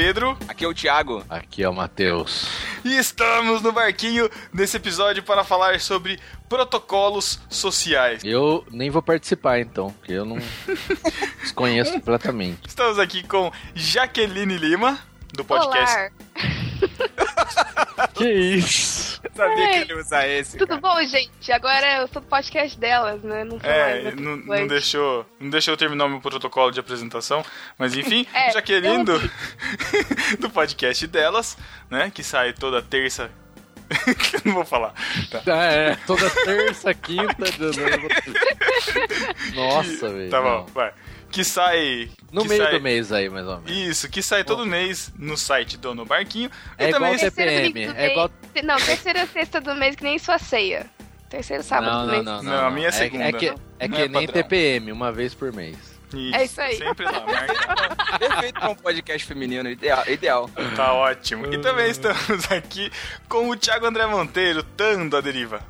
Pedro. Aqui é o Thiago. Aqui é o Matheus. E estamos no barquinho nesse episódio para falar sobre protocolos sociais. Eu nem vou participar então, porque eu não desconheço completamente. Estamos aqui com Jaqueline Lima, do podcast. Olá. Que isso? Eu sabia Ei, que ele ia usar esse. Tudo cara. bom, gente? Agora eu sou do podcast delas, né? Não sou mais É, do não, não deixou, não deixou eu terminar o meu protocolo de apresentação, mas enfim, É, Jaqueline do, do podcast delas, né, que sai toda terça. Não vou falar. Tá. Ah, é, toda terça, quinta. Nossa, velho. Tá bom, não. vai. Que sai. No que meio sai- do mês aí, mais ou menos. Isso, que sai todo mês no site do No Barquinho. É e também igual Terceiro TPM, é igual- mês- Não, terceira sexta do mês que nem sua ceia. Terceiro sábado Não, do não, mês. não, não. Não, a minha é É, segunda. é que, é Não que é nem padrão. TPM, uma vez por mês. É isso aí. Sempre lá, marca. Perfeito pra um podcast feminino, ideal. ideal. Tá ótimo. E também estamos aqui com o Thiago André Monteiro, Tando a Deriva.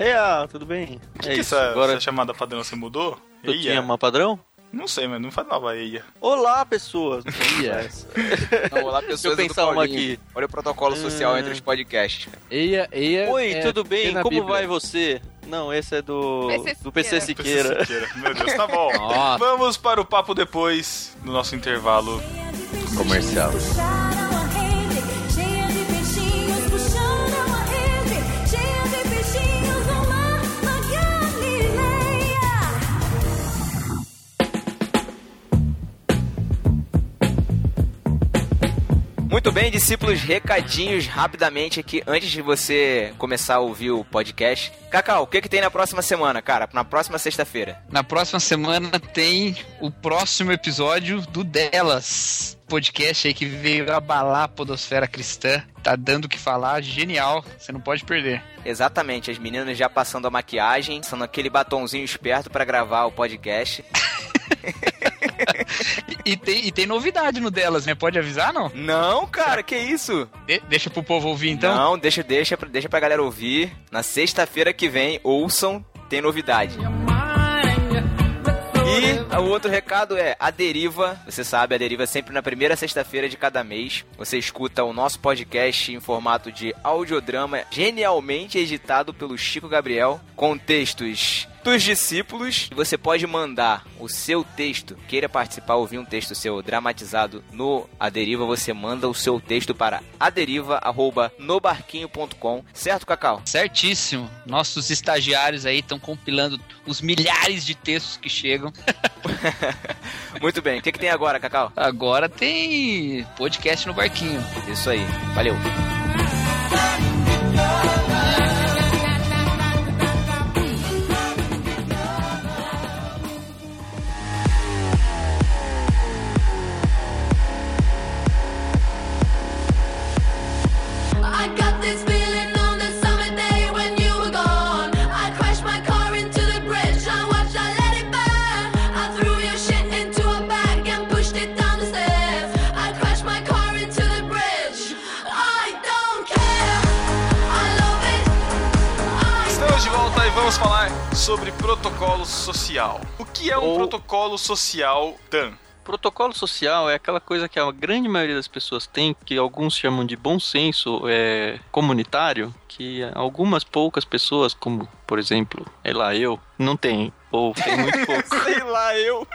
Eia, tudo bem? O que, é que isso, essa, agora essa chamada padrão você mudou? eu Eia? tinha uma padrão? Não sei, mas não falava eia. Olá, pessoas! Ia. Então, olá, pessoas Deixa eu pensar do uma aqui. Olha o protocolo social Hum. entre os podcasts. Eia, eia. Oi, é, tudo bem? na Como Bíblia. vai você? Não, esse é do, PC do PC Siqueira. Siqueira. Meu Deus, tá bom. Nossa. Vamos para o papo depois, no nosso intervalo. Comercial. Muito bem, discípulos, recadinhos rapidamente aqui antes de você começar a ouvir o podcast. Cacau, o que, que tem na próxima semana, cara? Na próxima sexta-feira. Na próxima semana tem o próximo episódio do Delas. Podcast aí que veio abalar a podosfera cristã. Tá dando o que falar, genial. Você não pode perder. Exatamente, as meninas já passando a maquiagem, passando aquele batonzinho esperto pra gravar o podcast. E, tem, e tem novidade no Delas, né? Pode avisar, não? Não, cara, que isso? De- deixa pro povo ouvir então. Não, deixa, deixa, pra- deixa pra galera ouvir. Na sexta-feira que vem, ouçam, tem novidade. E o outro recado é a Deriva. Você sabe, a Deriva é sempre na primeira sexta-feira de cada mês. Você escuta o nosso podcast em formato de audiodrama, genialmente editado pelo Chico Gabriel, com textos dos discípulos. Você pode mandar o seu texto, queira participar, ouvir um texto seu dramatizado no A Deriva, você manda o seu texto para aderiva@nobarquinho.com, certo, Cacau? Certíssimo. Nossos estagiários aí estão compilando os milhares de textos que chegam. Muito bem. O que, que tem agora, Cacau? Agora tem podcast no barquinho. Isso aí. Valeu. Vamos falar sobre protocolo social. O que é um Ou- protocolo social, Tan? Protocolo social é aquela coisa que a grande maioria das pessoas tem, que alguns chamam de bom senso é, comunitário, que algumas poucas pessoas, como por exemplo, é lá eu, não tem. Ou tem muito pouco. Sei lá, eu.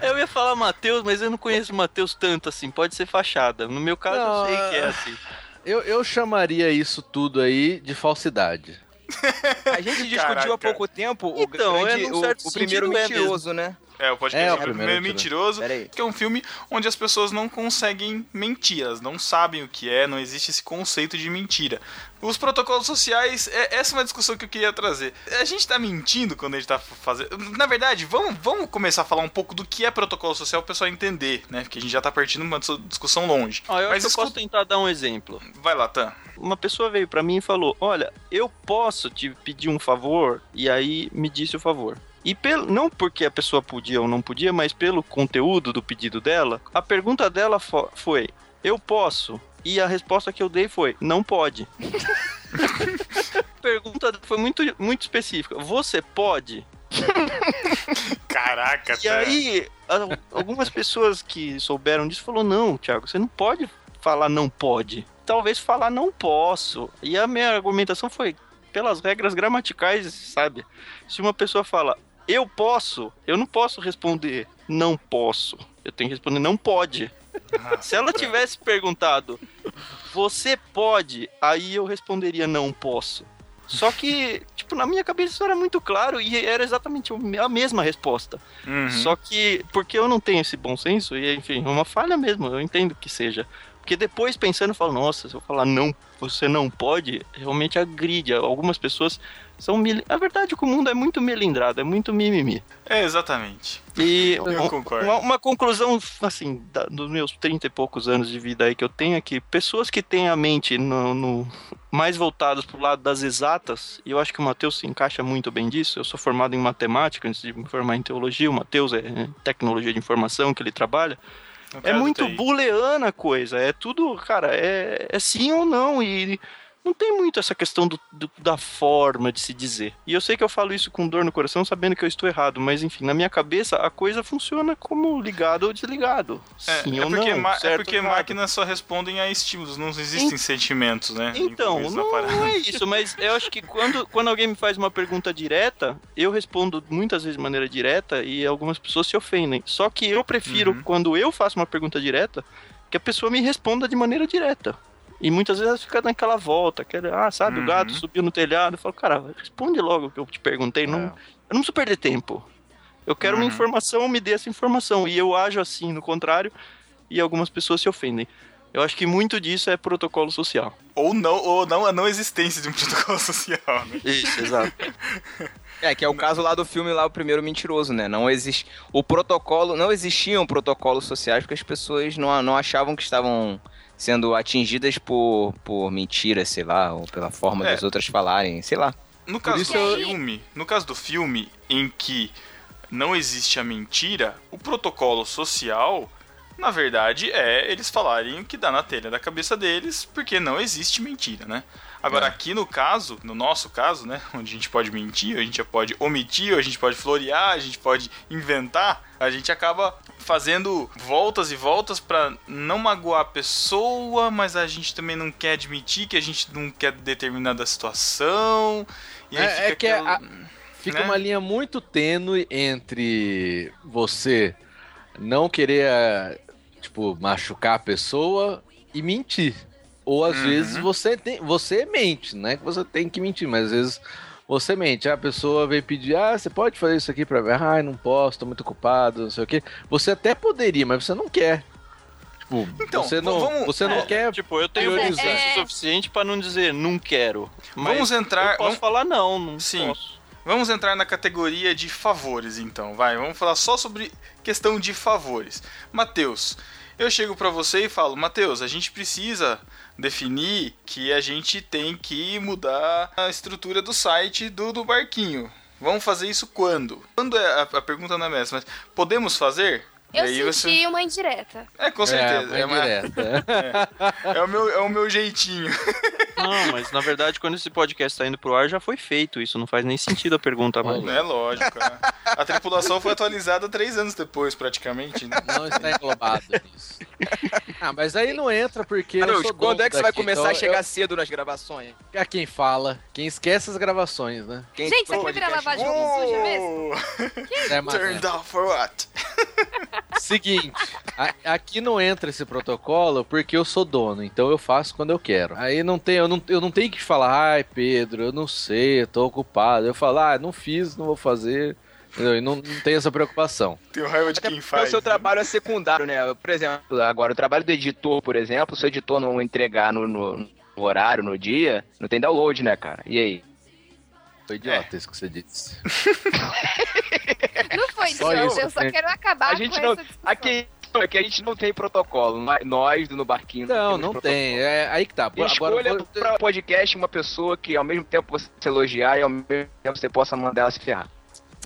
É, eu ia falar Matheus, mas eu não conheço o Matheus tanto assim, pode ser fachada. No meu caso, Não, eu sei que é é- assim. eu, eu chamaria isso tudo aí de falsidade. A gente discutiu Caraca. há pouco tempo o, Então, grande, é, o, o primeiro sentido, é mentiroso, né? É, o podcast É, o é, primeiro primeiro mentiroso, Pera aí. que é um filme onde as pessoas não conseguem mentir, elas não sabem o que é, não existe esse conceito de mentira. Os protocolos sociais, é, essa é uma discussão que eu queria trazer. A gente tá mentindo quando a gente tá fazendo. Na verdade, vamos, vamos começar a falar um pouco do que é protocolo social pro pessoal entender, né? Porque a gente já tá partindo de uma dis- discussão longe. Ó, eu Mas acho que eu posso escuta- tentar dar um exemplo. Vai lá, Tan. Uma pessoa veio pra mim e falou: Olha, eu posso te pedir um favor? E aí me disse o favor. E pelo, não porque a pessoa podia ou não podia, mas pelo conteúdo do pedido dela, a pergunta dela fo- foi: Eu posso? E a resposta que eu dei foi: Não pode. pergunta foi muito, muito específica: Você pode? Caraca, E aí, a- algumas pessoas que souberam disso falou não, Thiago, você não pode falar não pode. Talvez falar não posso. E a minha argumentação foi pelas regras gramaticais, sabe? Se uma pessoa fala eu posso, eu não posso responder não posso. Eu tenho que responder não pode. Se ela tivesse perguntado você pode, aí eu responderia não posso. Só que, tipo, na minha cabeça isso era muito claro e era exatamente a mesma resposta. Uhum. Só que, porque eu não tenho esse bom senso, e enfim, é uma falha mesmo, eu entendo que seja. Porque depois pensando, eu falo, nossa, se eu falar não, você não pode, realmente agride. Algumas pessoas são. Mil... A verdade é que o mundo é muito melindrado, é muito mimimi. É, exatamente. E Eu um- concordo. Uma, uma conclusão, assim, da- dos meus 30 e poucos anos de vida aí que eu tenho é que pessoas que têm a mente no, no- mais voltadas pro lado das exatas, e eu acho que o Matheus se encaixa muito bem disso, eu sou formado em matemática antes de me formar em teologia, o Matheus é é tecnologia de informação que ele trabalha, é muito booleana a coisa, é tudo, cara, é, é sim ou não, e não tem muito essa questão do, do- da forma de se dizer. E eu sei que eu falo isso com dor no coração, sabendo que eu estou errado, mas enfim, na minha cabeça a coisa funciona como ligado ou desligado. É, sim é ou porque, não, é certo porque ou errado. máquinas só respondem a estímulos, não existem sentimentos, né? Então, não, não é isso, mas eu acho que quando, quando alguém me faz uma pergunta direta, eu respondo muitas vezes de maneira direta e algumas pessoas se ofendem. Só que eu prefiro, Uhum. quando eu faço uma pergunta direta, que a pessoa me responda de maneira direta. E muitas vezes ela fica naquela volta, aquela, ah, sabe, Uhum. o gato subiu no telhado. Eu falo, cara, responde logo o que eu te perguntei. Não, É. eu não preciso perder tempo. Eu quero uma Uhum. informação, me dê essa informação. E eu ajo assim, no contrário, e algumas pessoas se ofendem. Eu acho que muito disso é protocolo social. Ou não, ou não a não existência de um protocolo social, né? Isso, exato. É, que é o caso lá do filme lá, o primeiro mentiroso, né? Não existe. O protocolo. Não existiam protocolos sociais porque as pessoas não, não achavam que estavam sendo atingidas por, por mentira, sei lá, ou pela forma É. das outras falarem, sei lá. No caso isso do eu- filme, no caso do filme em que não existe a mentira, o protocolo social, na verdade, é eles falarem o que dá na telha da cabeça deles, porque não existe mentira, né? Agora, É. aqui no caso, no nosso caso, né, onde a gente pode mentir, a gente pode omitir, a gente pode florear, a gente pode inventar, a gente acaba fazendo voltas e voltas pra não magoar a pessoa, mas a gente também não quer admitir que a gente não quer determinada situação. E aí É- fica é que aquela- a- Fica né? uma linha muito tênue entre você não querer, eh, tipo, machucar a pessoa e mentir. Ou às Uhum. vezes você tem, você mente, não é que você tem que mentir, mas às vezes você mente. A pessoa vem pedir, ah, você pode fazer isso aqui pra mim? Ah, não posso, tô muito ocupado, não sei o quê. Você até poderia, mas você não quer. Tipo, Então, você não, vamos- você não É, quer Tipo, eu tenho é- é- suficiente pra não dizer não quero. Mas Vamos entrar- Eu posso vamos- falar não, não Sim. posso. Vamos entrar na categoria de favores, então. Vai, vamos falar só sobre questão de favores. Matheus, eu chego pra você e falo, Matheus, a gente precisa definir que a gente tem que mudar a estrutura do site do, do barquinho. Vamos fazer isso quando? Quando é a, a pergunta não é essa, mas podemos fazer? Eu E senti você- uma indireta. É, com certeza. É, É, uma indireta. é o meu, é o meu jeitinho. Não, mas na verdade, quando esse podcast tá indo pro ar, já foi feito. Isso não faz nem sentido a pergunta mais. É lógico. né? A tripulação foi atualizada três anos depois, praticamente. né? Não está englobado nisso. Ah, mas aí não entra porque. eu Carlos, sou quando é que você vai começar então a chegar eu- cedo nas gravações? É quem fala, quem esquece as gravações, né? Quem Gente, você quer virar lavagem de roupa suja mesmo? Oh, É, turned off for what? Seguinte, a- aqui não entra esse protocolo porque eu sou dono, então eu faço quando eu quero. Aí não tem, eu não, eu não tenho que falar, ai Pedro, eu não sei, eu tô ocupado. Eu falo, ah, não fiz, não vou fazer. Entendeu? E não, não tem essa preocupação. Tenho raiva de Até quem faz. o seu né? trabalho é secundário, né? Por exemplo, agora o trabalho do editor, por exemplo, se o editor não entregar no, no- no horário, no dia, não tem download, né, cara? E aí? Foi idiota isso que você disse. Não foi, Só idiota, isso, eu só né? quero acabar A com gente não. essa discussão. Aqui é que a gente não tem protocolo. Nós- Nós do No Barquinho. Não, não protocolo. tem. É aí que tá. E Agora, escolha vou- pra podcast uma pessoa que ao mesmo tempo você elogiar e ao mesmo tempo você possa mandar ela se ferrar.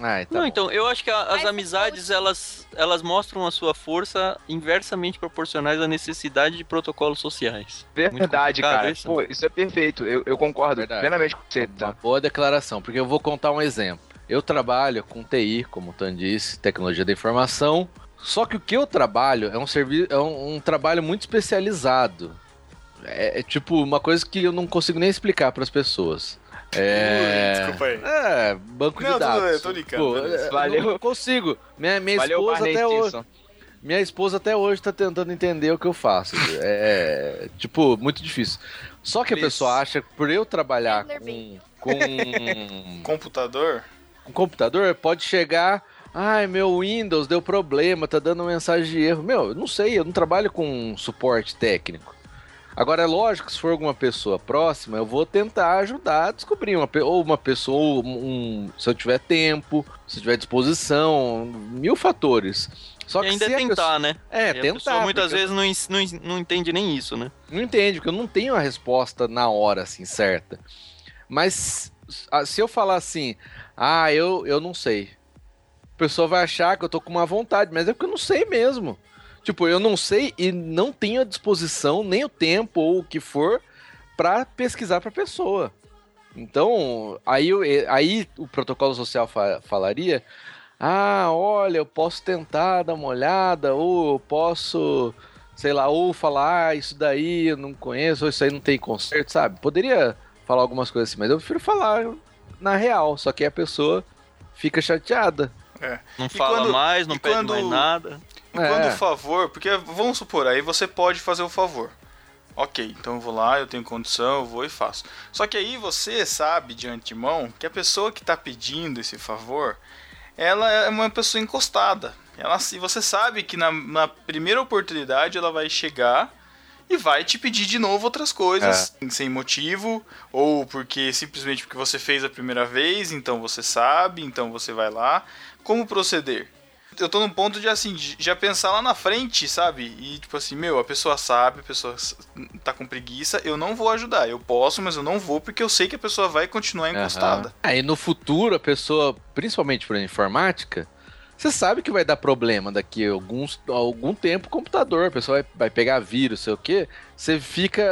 Ai, tá não, bom. então, eu acho que a- as amizades, elas, elas mostram a sua força inversamente proporcionais à necessidade de protocolos sociais. Verdade, cara. isso. Pô, isso é perfeito. Eu, eu concordo Verdade. plenamente com você. Uma Tá? boa declaração, porque eu vou contar um exemplo. Eu trabalho com TI, como o Tan disse, tecnologia da informação. Só que o que eu trabalho é um, servi é um, um trabalho muito especializado. É, é tipo uma coisa que eu não consigo nem explicar para as pessoas. É... Desculpa aí. É, banco Não, de tudo dados. bem, eu tô Pô, beleza. é, Valeu. Não consigo. Minha, minha Valeu, esposa Barney até hoje. Minha esposa até hoje tá tentando entender o que eu faço. É, tipo, muito difícil. Só que a pessoa acha que por eu trabalhar com, com, Computador? com computador, pode chegar. Ai, meu Windows deu problema, tá dando mensagem de erro. Meu, eu não sei, eu não trabalho com suporte técnico. Agora, é lógico se for alguma pessoa próxima, eu vou tentar ajudar a descobrir uma, ou uma pessoa, ou um, se eu tiver tempo, se eu tiver disposição, mil fatores. Só e que ainda se é tentar, pessoa- né? É, E a tentar. pessoa muitas vezes não, ens- não, ens- não entende nem isso, né? Não entende, porque eu não tenho a resposta na hora, assim, certa. Mas se eu falar assim, ah, eu, eu não sei. A pessoa vai achar que eu tô com uma vontade, mas é porque eu não sei mesmo. Tipo, eu não sei e não tenho a disposição, nem o tempo ou o que for, pra pesquisar pra pessoa. Então, aí, eu- aí o protocolo social fa- falaria: ah, olha, eu posso tentar dar uma olhada, ou eu posso sei lá, ou falar, ah, isso daí eu não conheço, ou isso aí não tem conserto, sabe? Poderia falar algumas coisas assim, mas eu prefiro falar na real, só que aí a pessoa fica chateada. Não E fala quando- mais, não pede quando- mais nada. E É. quando o favor, porque vamos supor, aí você pode fazer o favor. Ok, então eu vou lá, eu tenho condição, eu vou e faço. Só que aí você sabe de antemão que a pessoa que tá pedindo esse favor, ela é uma pessoa encostada. Ela, se você sabe que na, na primeira oportunidade ela vai chegar e vai te pedir de novo outras coisas sem motivo ou porque simplesmente porque você fez a primeira vez, então você sabe, então você vai lá. Como proceder? Eu tô num ponto de assim, de já pensar lá na frente, sabe? E tipo assim, meu, a pessoa sabe, a pessoa tá com preguiça, eu não vou ajudar. Eu posso, mas eu não vou porque eu sei que a pessoa vai continuar encostada. Aí no futuro a pessoa, principalmente por informática, você sabe que vai dar problema daqui a alguns, algum tempo o computador, a pessoa vai, vai pegar vírus, sei o quê, você fica.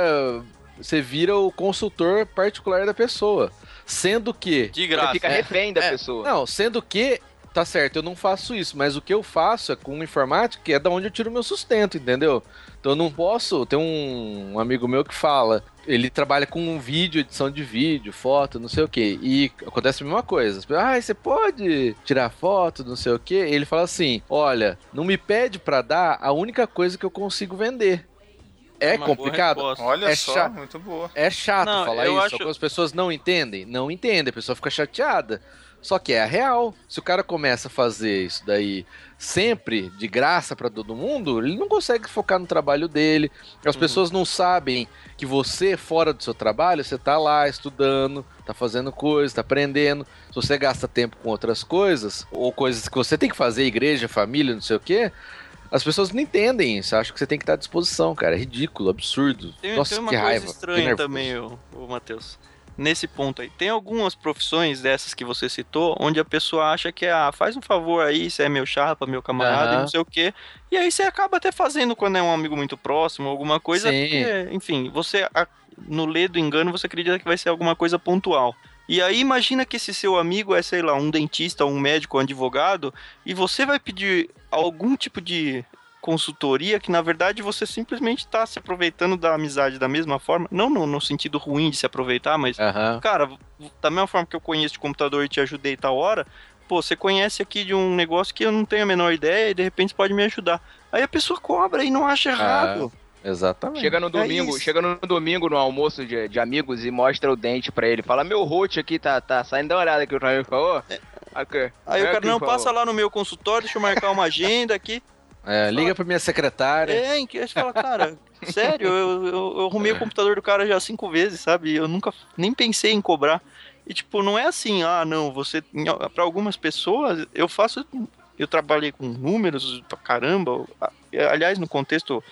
Você vira o consultor particular da pessoa. Sendo que. De Você graça. fica É, refém da é, pessoa. Não, sendo que, tá certo, eu não faço isso, mas o que eu faço é com informática, que é da onde eu tiro meu sustento, entendeu? Então eu não posso. Tem um, um amigo meu que fala, ele trabalha com vídeo, edição de vídeo, foto, não sei o que, e acontece a mesma coisa. Ah, você pode tirar foto, não sei o que. Ele fala assim: olha, não me pede pra dar a única coisa que eu consigo vender. É Uma boa complicado? Olha É só, chato. muito boa. É chato Não, falar eu isso, acho- só que as pessoas não entendem. Não entendem, a pessoa fica chateada. Só que é a real. Se o cara começa a fazer isso daí sempre de graça pra todo mundo, ele não consegue focar no trabalho dele. As Uhum. pessoas não sabem que você, fora do seu trabalho, você tá lá estudando, tá fazendo coisas, tá aprendendo. Se você gasta tempo com outras coisas, ou coisas que você tem que fazer, igreja, família, não sei o quê, as pessoas não entendem isso. Acham que você tem que estar à disposição, cara. É ridículo, absurdo. Tem, Nossa, tem uma que coisa raiva. estranha também, ô, ô Matheus. Nesse ponto aí. Tem algumas profissões dessas que você citou, onde a pessoa acha que, ah, faz um favor aí, você é meu chapa, meu camarada, e Aham. não sei o quê. E aí você acaba até fazendo quando é um amigo muito próximo, alguma coisa, porque, enfim, você, no lê do engano, você acredita que vai ser alguma coisa pontual. E aí imagina que esse seu amigo é, sei lá, um dentista, um médico, um advogado, e você vai pedir algum tipo de consultoria que na verdade você simplesmente está se aproveitando da amizade da mesma forma, não no, no sentido ruim de se aproveitar, mas Aham. cara, da mesma forma que eu conheço de computador e te ajudei tal hora, pô, você conhece aqui de um negócio que eu não tenho a menor ideia e de repente pode me ajudar. Aí a pessoa cobra e não acha errado. Exatamente. Chega no É domingo, isso. chega no domingo no almoço de, de amigos e mostra o dente pra ele. Fala, meu rote aqui tá, tá saindo da olhada que o Ramiro falou. Aqui. Aí o É cara, aqui, não, passa lá no meu consultório, deixa eu marcar uma agenda aqui. É, liga pra minha secretária. É, em que você fala, cara, sério, eu, eu, eu arrumei o computador do cara já cinco vezes, sabe? Eu nunca nem pensei em cobrar. E tipo, não é assim, ah, não, você. Pra algumas pessoas, eu faço. Eu trabalhei com números pra caramba. Aliás, no contexto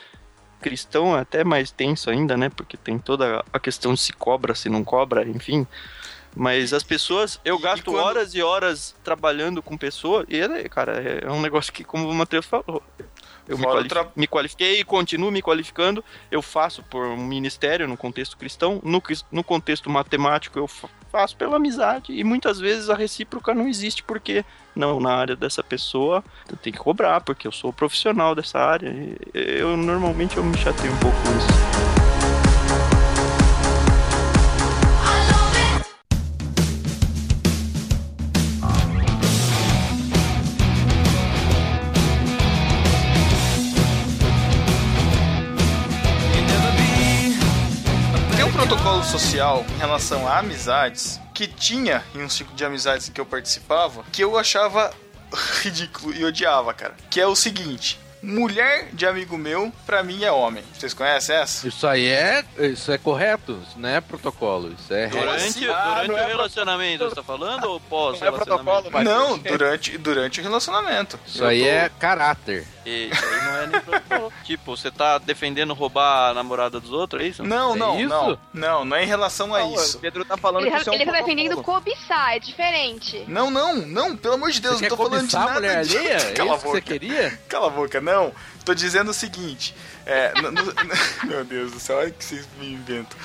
cristão é até mais tenso ainda, né? Porque tem toda a questão de se cobra, se não cobra, enfim. Mas as pessoas, eu E- e gasto quando- horas e horas trabalhando com pessoas, e, é, cara, é um negócio que, como o Matheus falou, eu me, quali- tra- me qualifiquei e continuo me qualificando. Eu faço por um ministério no contexto cristão, no, no contexto matemático eu fa- faço pela amizade. E muitas vezes a recíproca não existe porque, não, na área dessa pessoa eu tenho que cobrar, porque eu sou profissional dessa área. E eu normalmente eu me chateio um pouco com isso. Social em relação a amizades que tinha em um ciclo de amizades que eu participava que eu achava ridículo e odiava, cara. Que é o seguinte: mulher de amigo meu, pra mim é homem. Vocês conhecem essa? Isso aí é. Isso é correto, isso não é protocolo. Isso é. Durante, Ah, durante o é relacionamento, você tá falando? Ou pós Não é protocolo, mas- Não, durante, durante o relacionamento. Isso Eu aí tô- é caráter. E isso aí não é nem protocolo. tipo, você tá defendendo roubar a namorada dos outros, é isso? Não, É não, isso? não. Não, não é em relação a Não, isso. O Pedro tá falando Ele, que isso é um ele tá defendendo cobiçar, é diferente. Não, não, não, pelo amor de Deus, Você não tô falando de a nada mulher de- alheia? É Cala a isso que boca. você queria? Cala a boca, não. Tô dizendo o seguinte. É, no- no- meu Deus do céu, olha o que vocês me inventam.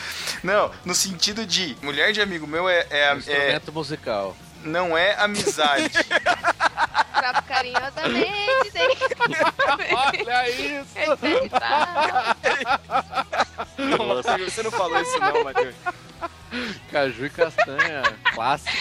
Não, no sentido de mulher de amigo meu é, é- é- Instrumento musical. não é amizade. Trato carinhosamente, delicadamente. Olha isso! etc. Nossa, você não falou isso não, Matheus. Caju e castanha, clássico.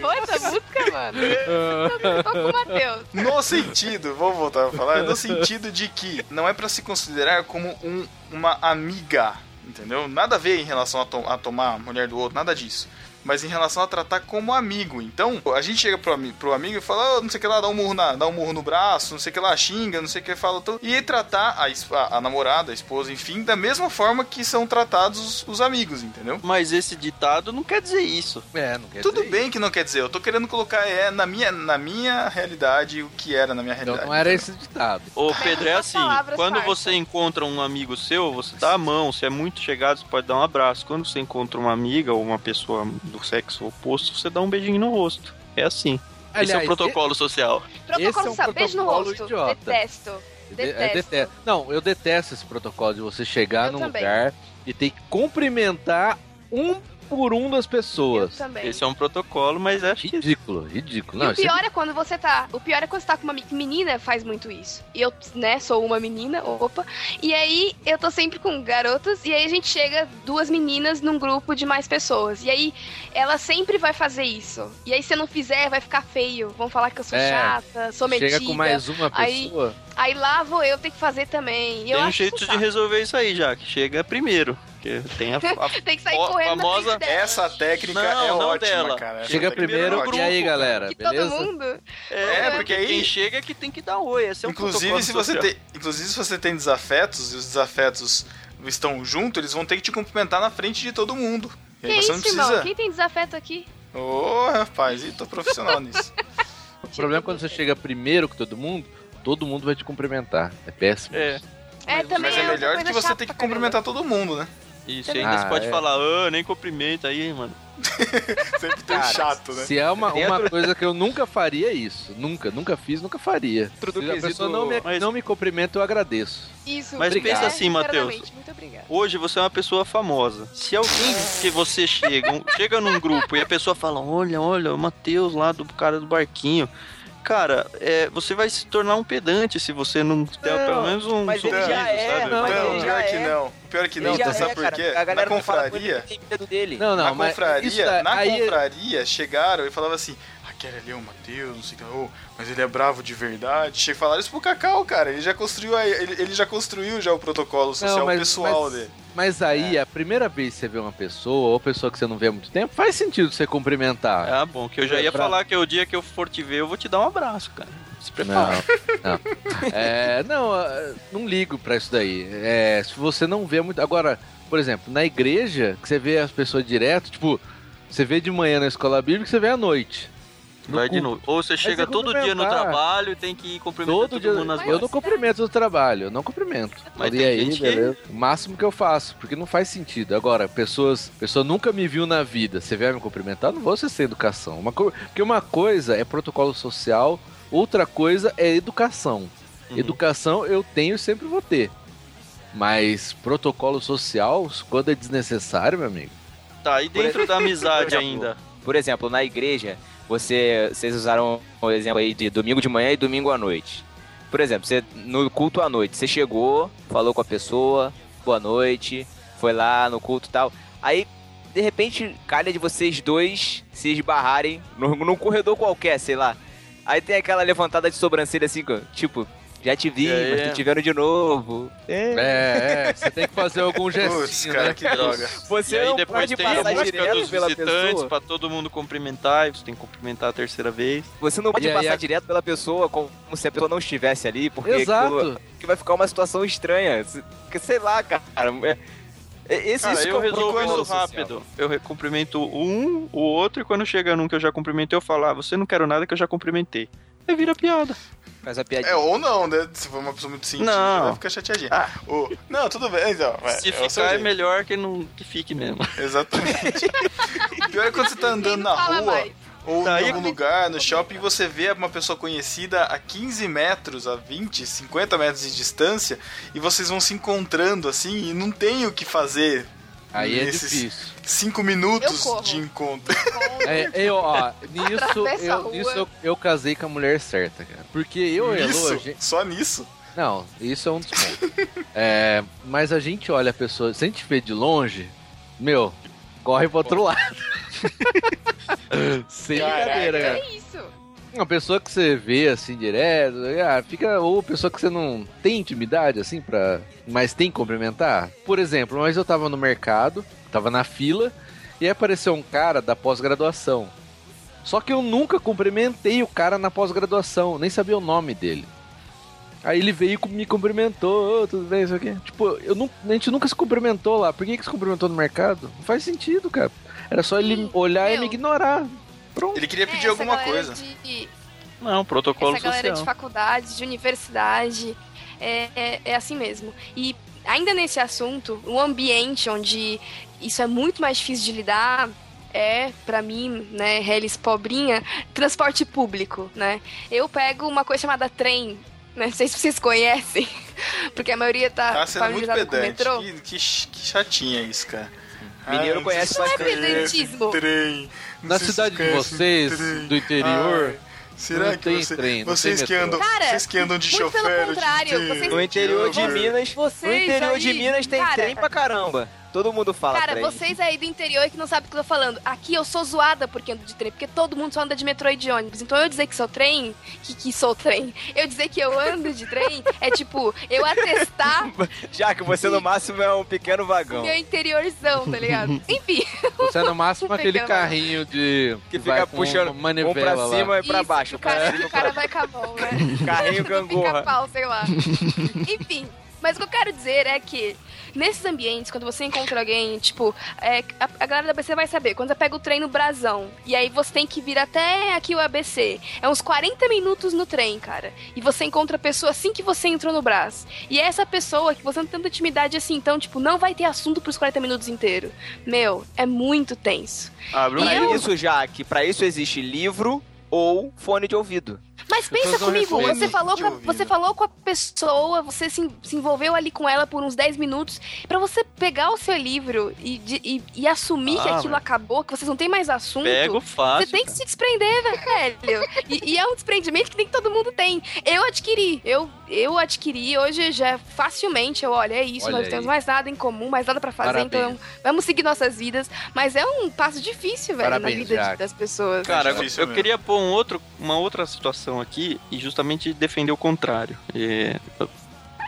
Boa essa música, mano. Eu tô com o Matheus. No sentido, vou voltar a falar, no sentido de que não é pra se considerar como um- uma amiga, entendeu? Nada a ver em relação a, to- a tomar a mulher do outro, nada disso. Mas em relação a tratar como amigo. Então, a gente chega pro, pro amigo e fala, "Ô, não sei o que lá, dá um murro, na, dá um murro no braço, não sei o que lá, xinga, não sei o que fala. tudo. E tratar a, a- a namorada, a esposa, enfim, da mesma forma que são tratados os, os amigos, entendeu? Mas esse ditado não quer dizer isso. É, não quer Tudo dizer bem que não quer dizer, eu tô querendo colocar é, na, minha, na minha realidade o que era na minha Então realidade. não era esse ditado. Ô, Pedro, é só assim, quando você encontra um amigo seu, você dá a mão, se é muito chegado, você pode dar um abraço. Quando você encontra uma amiga ou uma pessoa do sexo oposto, você dá um beijinho no rosto. É assim. Esse é o Aliás, protocolo social. Protocolo Esse é um sabe, beijo no rosto. idiota. Detesto. Eu Detesto. detesto. Não, eu detesto esse protocolo de você chegar Eu num também. lugar e ter que cumprimentar um por um das Eu pessoas. também. Esse é um protocolo, mas acho que Ridículo, ridículo. E Não, o é pior é quando você tá. O pior é quando você tá com uma menina, faz muito isso. E eu, né, sou uma menina, opa. E aí eu tô sempre com garotas, e aí a gente chega duas meninas num grupo de mais pessoas. E aí ela sempre vai fazer isso. E aí se eu não fizer, vai ficar feio. Vão falar que eu sou É. chata, sou metida. Chega com mais uma Aí- pessoa. Aí lá vou eu ter que fazer também. E eu tem um acho jeito de resolver isso aí já, que chega primeiro. Que tem a, a Tem que sair correndo famosa- na frente dela. Essa técnica Não, é não ótima, dela. cara. Chega técnica primeiro, é e ótima. aí galera, Que todo beleza? mundo. É, porque aí- quem chega é que tem que dar oi. Esse é um Inclusive se, você tem, inclusive, se você tem desafetos e os desafetos estão juntos, eles vão ter que te cumprimentar na frente de todo mundo. E Que você não isso, irmão? precisa. Quem tem desafeto aqui? Ô, rapaz, e tô profissional nisso. O problema é quando você chega primeiro que todo mundo, todo mundo vai te cumprimentar. É péssimo. É, isso. É, também Mas é outra melhor do que você ter que cumprimentar todo mundo, né? Isso. E ainda Ah, você pode é. falar, ah, nem cumprimenta aí, mano. Sempre tem Cara, chato, né? Se é uma, uma coisa que eu nunca faria, é isso. Nunca, nunca fiz, nunca faria. Dentro do Se a pessoa não me, Mas- não me cumprimenta, eu agradeço. Isso. Mas pensa é, assim, Matheus. Hoje você é uma pessoa famosa. Se alguém que você chega, um- chega num grupo e a pessoa fala, olha, olha, o Matheus lá do cara do barquinho. Cara, é, você vai se tornar um pedante se você não der Não, pelo menos um mas ele sorriso, já é, sabe? não, mas Não, ele pior já que é. não. Pior que não, Ele já sabe é, por cara. quê? A Na ele, confraria. Não, não, na mas confraria, isso da- na aí- confraria chegaram e falavam assim, aquele ali é o Matheus, não sei o que, oh, mas ele é bravo de verdade. Chega falaram isso pro Cacau, cara. Ele já construiu, a- ele, ele já construiu já o protocolo social mas- pessoal mas- dele. Mas aí, a primeira vez que você vê uma pessoa, ou pessoa que você não vê há muito tempo, faz sentido você cumprimentar. Ah, bom, que eu já ia Pra- falar que o dia que eu for te ver, eu vou te dar um abraço, cara. Se prepara. Não, não. É, não, ah, não ligo pra isso daí. É, se você não vê muito. Agora, por exemplo, na igreja, que você vê as pessoas direto, tipo, você vê de manhã na escola bíblica e você vê à noite. No Vai de novo. Ou você chega você todo dia no trabalho e tem que ir cumprimentar Todo todo, dia. mundo nas Eu não cumprimento o trabalho, eu não cumprimento. Mas e aí, gente que- beleza. O máximo que eu faço, porque não faz sentido. Agora, pessoas. Pessoa nunca me viu na vida. Você vai me cumprimentar? Não vou ser sem educação. Uma co... Porque uma coisa é protocolo social, outra coisa é educação. Uhum. Educação eu tenho e sempre vou ter. Mas protocolo social, quando é desnecessário, meu amigo, Tá, e dentro da amizade ainda? Por exemplo, na igreja, você, vocês usaram o exemplo aí de domingo de manhã e domingo à noite. Por exemplo, você, no culto à noite, você chegou, falou com a pessoa, boa noite, foi lá no culto e tal. Aí, de repente, calha de vocês dois se esbarrarem num, num corredor qualquer, sei lá. Aí tem aquela levantada de sobrancelha assim, tipo, já te vi, É. mas tô te vendo de novo. É. É, é, você tem que fazer algum gestinho, cara, né? que droga. Você e aí não depois pode tem a passar música direto dos pela visitantes pessoa. pra todo mundo cumprimentar, e você tem que cumprimentar a terceira vez. Você não pode E aí passar a- direto pela pessoa como se a pessoa não estivesse ali, porque Exato. que vai ficar uma situação estranha. Se- que Sei lá, cara. É- é- Esse, Cara, é eu resolvo isso social. rápido. Eu re- cumprimento um, o outro, e quando chega num que eu já cumprimentei, eu falo, ah, você não quero nada que eu já cumprimentei. Aí vira piada. Faz a piadinha. É, ou não, né? Se for uma pessoa muito sentida, Não. vai ficar chateadinha. Ah. Não, tudo bem, então. é, Se é ficar é melhor que não que fique mesmo. Exatamente. pior é quando você tá andando na rua mais. ou Tá, em algum lugar, no shopping, e você vê uma pessoa conhecida a 15 metros, a 20, 50 metros de distância, e vocês vão se encontrando assim, e não tem o que fazer. Aí é nesses difícil. Cinco minutos Eu de encontro. É, eu, ó, nisso, eu, nisso eu, eu casei com a mulher certa, cara. Porque eu e a gente... só nisso. Não, isso é um dos pontos. É, mas a gente olha a pessoa, se a gente vê de longe, meu, corre pro outro lado. Sem brincadeira, cara. É isso. Uma pessoa que você vê assim direto, ah, fica. Ou pessoa que você não tem intimidade, assim, pra. Mas tem que cumprimentar. Por exemplo, mas eu tava no mercado, tava na fila, e apareceu um cara da pós-graduação. Só que eu nunca cumprimentei o cara na pós-graduação, nem sabia o nome dele. Aí ele veio e me cumprimentou, "Ô, tudo bem, isso aqui. Tipo, eu não, a gente nunca se cumprimentou lá. Por que, que se cumprimentou no mercado? Não faz sentido, cara. Era só ele olhar e meu. me ignorar. Pronto. Ele queria pedir É, alguma coisa. de- Não, protocolo essa galera de faculdade, de universidade, é, é, é assim mesmo. E ainda nesse assunto, o ambiente onde isso é muito mais difícil de lidar é, pra mim, né, Hellis pobrinha, transporte público, né? Eu pego uma coisa chamada trem, né? Não sei se vocês conhecem, porque a maioria tá, Tá sendo muito familiarizada com o pedante. metrô. Que, que, que chatinha isso, cara. Mineiro Ah, conhece vocês bastante. conhecem pedantismo. Trem. Não Na cidade de vocês, trem. do interior, Ai, será não que tem você- trem, não vocês tem que andam, Cara, vocês que andam de muito pelo chofer o dia contrário, vocês- No interior de. Minas, no Vocês interior de aí, Minas tem cara, trem pra caramba. Todo mundo fala Cara, trem. vocês aí do interior que não sabem o que eu tô falando. Aqui eu sou zoada porque ando de trem, porque todo mundo só anda de metrô e de ônibus. Então eu dizer que sou trem, que, que sou trem, eu dizer que eu ando de trem, é tipo, eu atestar Já que você no máximo é um pequeno o vagão. meu interiorzão, tá ligado? Enfim, você é no máximo aquele carrinho de. Que fica puxando uma um manivela pra lá. cima e pra isso, baixo. o cara, pra o cara vai com a mão, né? Carrinho Fica gangorra. pau, sei lá. Enfim, mas o que eu quero dizer é que nesses ambientes, quando você encontra alguém, tipo, é, a, a galera da ABC vai saber, quando você pega o trem no Brasão, e aí você tem que vir até aqui o ABC, é uns 40 minutos no trem, cara. E você encontra a pessoa assim que você entrou no Brás. E é essa pessoa que você não tem tanta intimidade assim, então, tipo, não vai ter assunto pros 40 minutos inteiros. Meu, é muito tenso. E Pra eu- isso, já que pra isso existe livro ou fone de ouvido. Mas pensa comigo, você falou, você falou com a pessoa, você se, se envolveu ali com ela por uns 10 minutos, pra você pegar o seu livro e, de- e, e assumir que Ah, aquilo mas- acabou, que vocês não tem mais assunto. Pego fácil. Você tem que se desprender, velho. E, e é um desprendimento que nem todo mundo tem. Eu adquiri, eu, eu adquiri hoje já facilmente. Eu, olha, é isso, Olha nós aí. temos mais nada em comum, mais nada pra fazer, Parabéns. então vamos seguir nossas vidas. Mas é um passo difícil, velho, Parabéns, na vida de- das pessoas. Cara, difícil eu mesmo. queria pôr um outro, uma outra situação aqui e justamente defender o contrário. É, eu-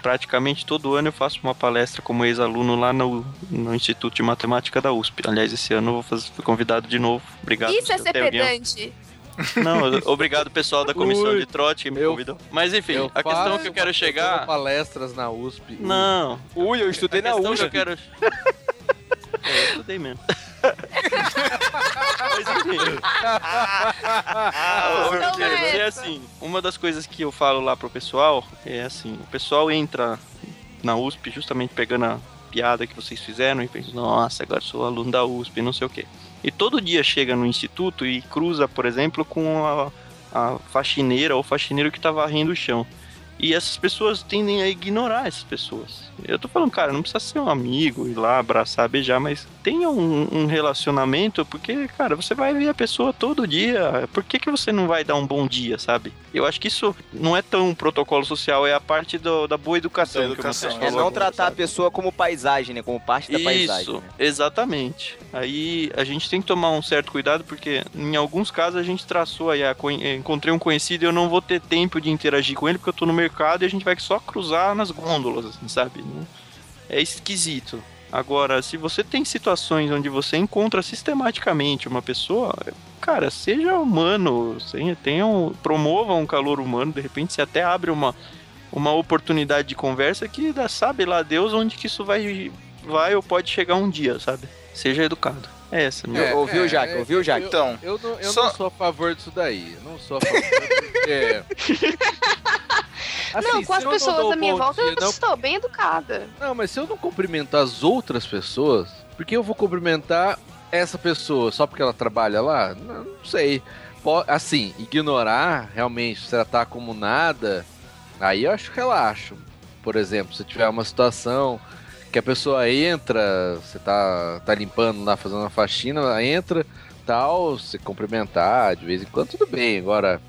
praticamente todo ano eu faço uma palestra como ex-aluno lá no, no Instituto de Matemática da USP. Aliás, esse ano eu vou fazer, fui convidado de novo. Obrigado. Isso é se ser tem alguém- pedante. Não, obrigado pessoal da comissão Ui, de trote que me eu- convidou. Mas enfim, Eu a questão que eu quero chegar. palestras na USP. Não, Ui, eu estudei a na questão que USP. eu quero. É, eu estudei mesmo. Mas enfim. Ah, Não eu quero é. dizer assim, uma das coisas que eu falo lá pro pessoal é assim, o pessoal entra na USP justamente pegando a piada que vocês fizeram e pensa, nossa, agora sou aluno da USP, não sei o quê. E todo dia chega no instituto e cruza, por exemplo, com a, a faxineira ou faxineiro que tá varrendo o chão. E essas pessoas tendem a ignorar essas pessoas. Eu tô falando, cara, não precisa ser um amigo, ir lá, abraçar, beijar, mas tenha um, um relacionamento, porque, cara, você vai ver a pessoa todo dia. Por que, que você não vai dar um bom dia, sabe? Eu acho que isso não é tão protocolo social, é a parte do- da boa educação. Da educação, É não tratar a sabe? pessoa como paisagem, né? Como parte da paisagem. Isso, né? exatamente. Aí a gente tem que tomar um certo cuidado, porque em alguns casos a gente traçou aí, a encontrei um conhecido e eu não vou ter tempo de interagir com ele, porque eu tô no mercado e a gente vai só cruzar nas gôndolas, assim, sabe? Não- É esquisito. Agora, se você tem situações onde você encontra sistematicamente uma pessoa, cara, seja humano, tenha um- promova um calor humano, de repente você até abre uma, uma oportunidade de conversa que dá, sabe lá Deus onde que isso vai, vai ou pode chegar um dia, sabe? Seja educado. É essa. É, ouviu, Jaque? Ouviu, Jaque? Então, Eu, não, eu Só- não sou a favor disso daí. Eu não sou a favor porque... Assim, não, com as eu pessoas da minha volta dia, eu não estou bem educada. Não, mas se eu não cumprimento as outras pessoas, por que eu vou cumprimentar essa pessoa só porque ela trabalha lá? Não, não sei. Assim, ignorar realmente, se tratar como nada, aí eu acho que relaxo. Por exemplo, se tiver uma situação que a pessoa entra, você tá, tá limpando lá, fazendo uma faxina, ela entra, tal, se cumprimentar de vez em quando, tudo bem. Agora,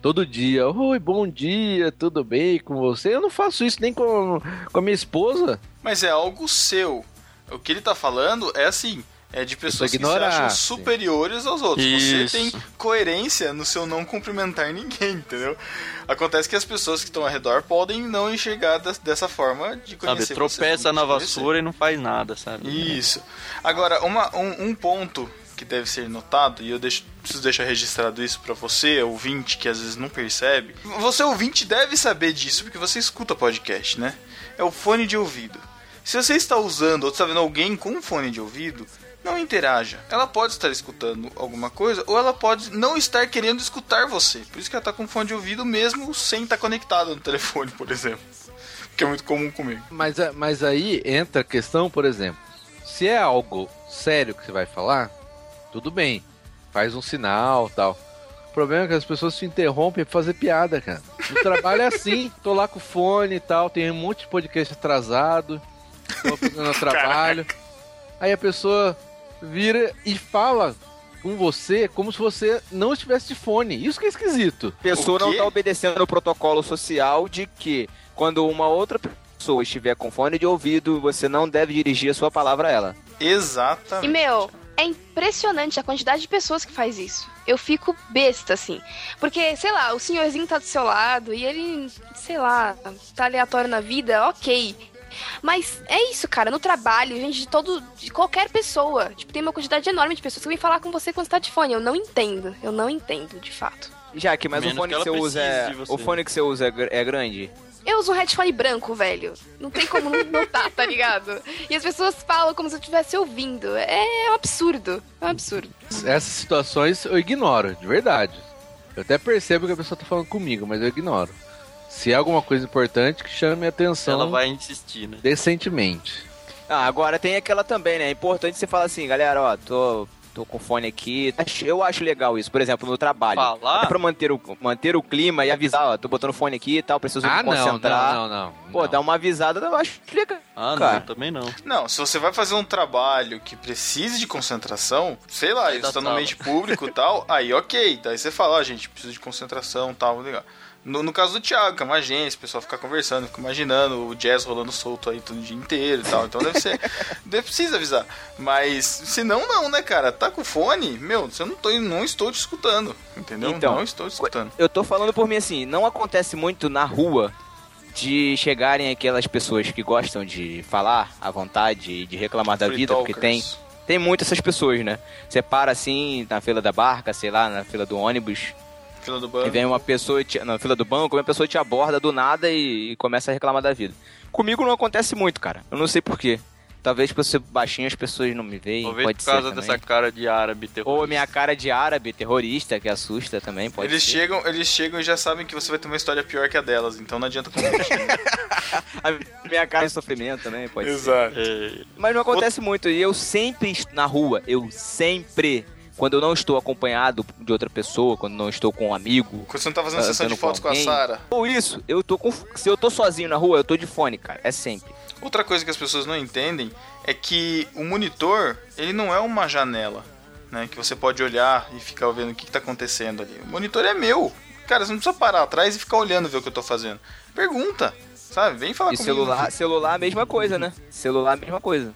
todo dia, oi, bom dia, tudo bem com você? Eu não faço isso nem com, com a minha esposa. mas é algo seu. O que ele tá falando é assim. É de pessoas que se acham superiores aos outros. Isso. Você tem coerência no seu não cumprimentar ninguém, entendeu? Acontece que as pessoas que estão ao redor podem não enxergar des- dessa forma de Sabe, conhecer você, tropeça como na vassoura e não faz nada, sabe? Isso. Agora, uma- um, um ponto que deve ser notado, e eu deixo- preciso deixar registrado isso pra você, ouvinte, que às vezes não percebe. Você, ouvinte, deve saber disso, porque você escuta podcast, né? É o fone de ouvido. Se você está usando ou está vendo alguém com um fone de ouvido, não interaja. Ela pode estar escutando alguma coisa, ou ela pode não estar querendo escutar você. Por isso que ela está com fone de ouvido mesmo sem estar conectada no telefone, por exemplo. Que é muito comum comigo. Mas, a- mas aí entra a questão, por exemplo, se é algo sério que você vai falar, tudo bem, faz um sinal tal. O problema é que as pessoas se interrompem pra fazer piada, cara. No trabalho é assim, tô lá com o fone e tal, tem um monte de podcast atrasado, tô fazendo o trabalho. Aí a pessoa vira e fala com você como se você não estivesse de fone. Isso que é esquisito. A pessoa não tá obedecendo o protocolo social de que quando uma outra pessoa estiver com fone de ouvido, você não deve dirigir a sua palavra a ela. Exatamente. E, meu, é impressionante a quantidade de pessoas que faz isso. Eu fico besta, assim. Porque, sei lá, o senhorzinho tá do seu lado e ele, sei lá, tá aleatório na vida, ok. Mas é isso, cara, no trabalho, gente, de todo. de qualquer pessoa. Tipo, tem uma quantidade enorme de pessoas que vêm falar com você quando você tá de fone. Eu não entendo. Eu não entendo, de fato. Jaque, mas o fone que que, ela você usa é... você. O fone que você usa é é grande? Eu uso um headphone branco, velho. Não tem como não notar, tá ligado? E as pessoas falam como se eu estivesse ouvindo. É um absurdo. É um absurdo. Essas situações eu ignoro, de verdade. Eu até percebo que a pessoa tá falando comigo, mas eu ignoro. Se é alguma coisa importante, que chame a atenção Ela vai insistir, né? decentemente. Ah, agora tem aquela também, né? É importante você falar assim, galera, ó, tô, tô com fone aqui. Eu acho legal isso, por exemplo, no trabalho. Falar? Até pra manter o, manter o clima e avisar, ó, tô botando fone aqui e tal, preciso Ah, me não, não, concentrar. não, não. Pô, não. dá uma avisada, eu acho legal. Ah, não, Cara. também não. Não, se você vai fazer um trabalho que precise de concentração, sei lá, isso tá no ambiente público e tal, aí ok. Daí você fala, ó, gente, preciso de concentração e tal, legal. No, no caso do Thiago, que é uma agência, o pessoal fica conversando, fica imaginando o jazz rolando solto aí todo dia inteiro e tal. Então deve ser. deve precisa avisar. Mas se não, não, né, cara? Tá com fone, meu, você não, tô, não estou te escutando. Entendeu? Então, não estou te escutando. Eu tô falando por mim assim, não acontece muito na rua de chegarem aquelas pessoas que gostam de falar à vontade e de reclamar da Free vida, porque tem, talkers. tem muitas essas pessoas, né? Você para assim na fila da barca, sei lá, na fila do ônibus, Fila do e banco. vem uma pessoa te- na fila do banco, uma pessoa te aborda do nada e, e começa a reclamar da vida. Comigo não acontece muito, cara. Eu não sei porquê. Talvez por ser baixinho as pessoas não me veem, Talvez pode por ser causa também. dessa cara de árabe terrorista. Ou minha cara de árabe terrorista que assusta também, pode Eles ser. chegam, eles chegam e já sabem que você vai ter uma história pior que a delas, então não adianta competir. A minha cara de sofrimento também, pode ser. Exato. Mas não acontece muito. E eu sempre, na rua, eu sempre quando eu não estou acompanhado de outra pessoa, quando não estou com um amigo. Quando você não tá fazendo Ah, sessão de andando com fotos com a. Sara. Ou isso, eu tô com. Se eu tô sozinho na rua, eu tô de fone, cara. É sempre. Outra coisa que as pessoas não entendem é que o monitor, ele não é uma janela, né? Que você pode olhar e ficar vendo o que, que tá acontecendo ali. O monitor é meu. Cara, você não precisa parar atrás e ficar olhando ver o que eu tô fazendo. Pergunta, sabe? Vem falar E comigo. celular, celular a mesma coisa, né? Celular a mesma coisa.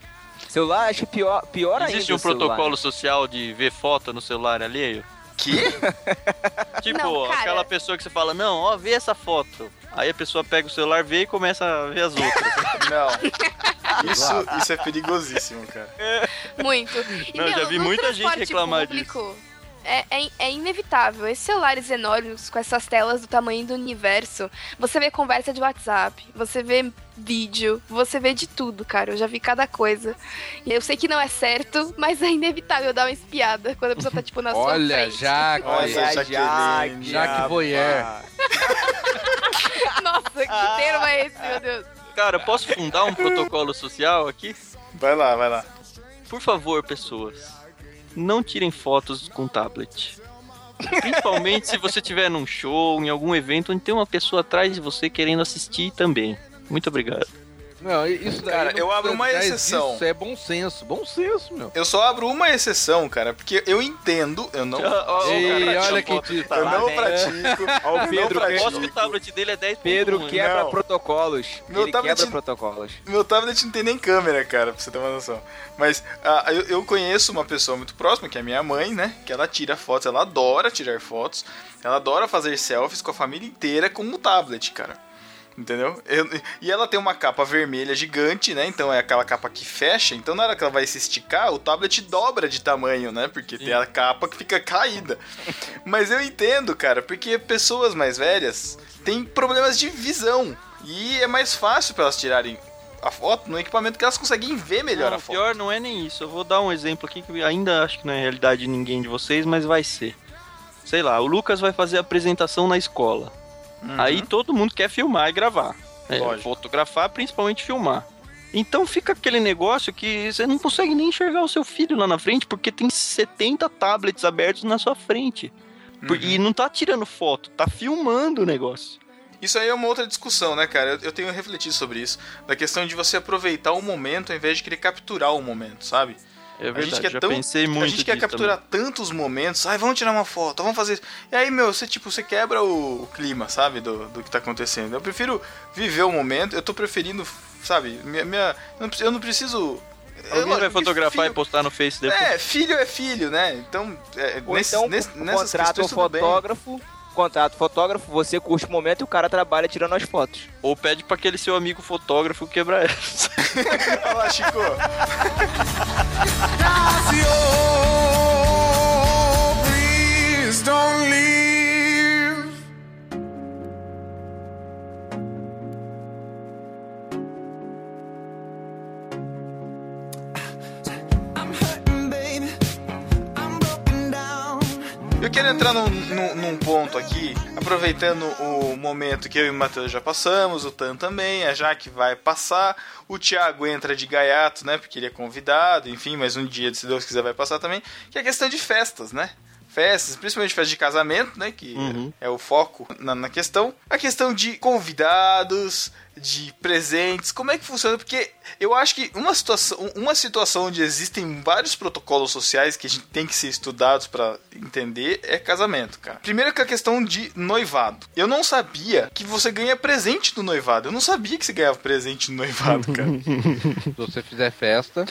Celular acho que pior, pior ainda. Existe um protocolo né? social de ver foto no celular alheio? Que? Tipo, Não, cara. aquela pessoa que você fala, não, ó, vê essa foto. Aí a pessoa pega o celular, vê e começa a ver as outras. Não. Isso, isso é perigosíssimo, cara. Muito. E, Não, meu, já vi muita gente reclamar público, É, é, é inevitável. Esses celulares enormes, com essas telas do tamanho do universo, você vê conversa de WhatsApp, você vê vídeo, você vê de tudo, cara. Eu já vi cada coisa. E eu sei que não é certo, mas é inevitável dar uma espiada quando a pessoa tá, tipo, na sua Olha, frente. Jaque. Olha, Jaqueline. Jaque Voyeur. Nossa, que termo é esse, meu Deus? Cara, posso fundar um protocolo social aqui? Vai lá, vai lá. Por favor, pessoas, não tirem fotos com tablet. Principalmente se você estiver num show, em algum evento onde tem uma pessoa atrás de você querendo assistir também. Muito obrigado. Não, isso daí Cara, não eu abro uma exceção. Isso é bom senso. Bom senso, meu. Eu só abro uma exceção, cara, porque eu entendo, eu não. Ei, cara, olha eu não- te... Eu não vem. pratico. Ó, o eu Pedro, não Posso que o tablet dele é 10 Pedro quebra Não. protocolos. Meu Ele tablet- quebra protocolos. Meu tablet não tem nem câmera, cara, pra você ter uma noção. Mas ah, eu, eu conheço uma pessoa muito próxima, que é minha mãe, né? Que ela tira fotos, ela adora tirar fotos. Ela adora fazer selfies com a família inteira com o tablet, cara. Entendeu? Eu- e ela tem uma capa vermelha gigante, né? Então é aquela capa que fecha. Então na hora que ela vai se esticar, o tablet dobra de tamanho, né? Porque tem a capa que fica caída. Mas eu entendo, cara, porque pessoas mais velhas têm problemas de visão. E é mais fácil pra elas tirarem a foto no equipamento que elas conseguem ver melhor Não, a foto. pior não é nem isso. Eu vou dar um exemplo aqui que ainda acho que não é realidade de ninguém de vocês, mas vai ser. Sei lá, o Lucas vai fazer a apresentação na escola. Uhum. Aí todo mundo quer filmar e gravar. É, fotografar, principalmente filmar. Então fica aquele negócio que você não consegue nem enxergar o seu filho lá na frente, porque tem 70 tablets abertos na sua frente. Uhum. E não tá tirando foto, tá filmando o negócio. Isso aí é uma outra discussão, né, cara? Eu, eu tenho refletido sobre isso. Da questão de você aproveitar o momento ao invés de querer capturar o momento, sabe? É a verdade, gente quer já tão, pensei muito A gente quer disso capturar tantos momentos. Ai, vamos tirar uma foto, vamos fazer isso. E aí, meu, você tipo, você quebra o, o clima, sabe, do, do que tá acontecendo. Eu prefiro viver o momento, eu tô preferindo, sabe, minha. minha eu, não, preciso- eu não preciso. também. é Alguém vai lógico que fotografar filho- e postar no Face depois. É, filho é filho, né? Então, é, Ou nesse, então, nesse, contrata nessas um questões tudo bem. fotógrafo. Contrato fotógrafo, você curte o momento e o cara trabalha tirando as fotos. Ou pede pra aquele seu amigo fotógrafo quebrar essa. Olha lá, Chico. Please don't leave. Eu quero entrar num, num- num ponto aqui, aproveitando o momento que eu e o Matheus já passamos, o Tan também, a Jaque vai passar, o Thiago entra de gaiato, né, porque ele é convidado, enfim, mas um dia, se Deus quiser, vai passar também, que é a questão de festas, né? Festas, principalmente festas de casamento, né, que Uhum. é o foco na, na questão. A questão de convidados, de presentes, como é que funciona? Porque eu acho que uma situação, uma situação onde existem vários protocolos sociais que a gente tem que ser estudados pra entender é casamento, cara. Primeiro que a questão de noivado. Eu não sabia que você ganha presente no noivado. Eu não sabia que você ganhava presente no noivado, cara. Se você fizer festa,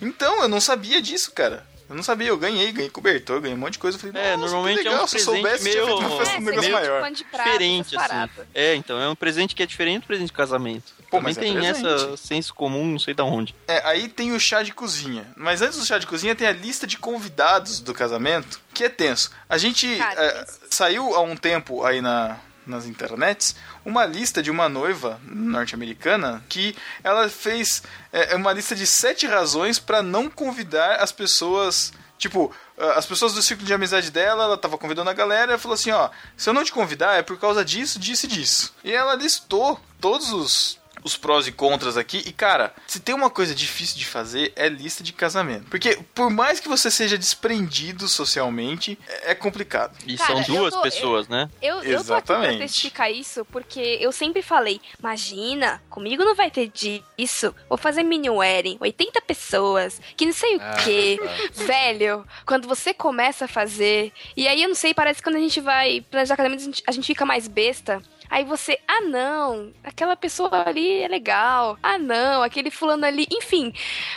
então, eu não sabia disso, cara. Eu não sabia, eu ganhei, ganhei cobertor, ganhei um monte de coisa. Eu falei, É, normalmente é legal, um se eu presente soubesse, tinha feito uma meio- festa, É, um negócio ganha maior. pano de prata, diferente, assim. É, então, é um presente que é diferente do presente de casamento. Pô, Também mas é tem presente. essa senso comum, não sei da onde. É, aí tem o chá de cozinha. Mas antes do chá de cozinha tem a lista de convidados do casamento, que é tenso. A gente Cara, é, saiu há um tempo aí na, nas internets uma lista de uma noiva norte-americana que ela fez é, uma lista de sete razões pra não convidar as pessoas. Tipo, as pessoas do círculo de amizade dela, ela tava convidando a galera e falou assim: ó, se eu não te convidar é por causa disso, disso e disso. E ela listou todos os os prós e contras aqui. E, cara, se tem uma coisa difícil de fazer, é lista de casamento. Porque, por mais que você seja desprendido socialmente, é é complicado. E Cara, são eu duas tô- pessoas, né? Eu, eu tô aqui pra Exatamente. testificar isso porque eu sempre falei, imagina, comigo não vai ter disso. Vou fazer mini wedding, 80 pessoas, que não sei o Ah, quê. tá. Velho, quando você começa a fazer, e aí eu não sei, parece que quando a gente vai planejar casamento, a gente, a gente fica mais besta. Aí você, ah não, aquela pessoa ali é legal. Ah não, aquele fulano ali, enfim.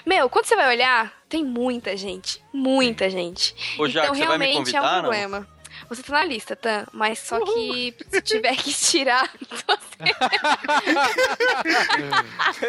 Meu, quando você vai olhar, tem muita gente, muita gente. Ô, então realmente é um não? Você tá na lista, tá? Mas só que se tiver que tirar,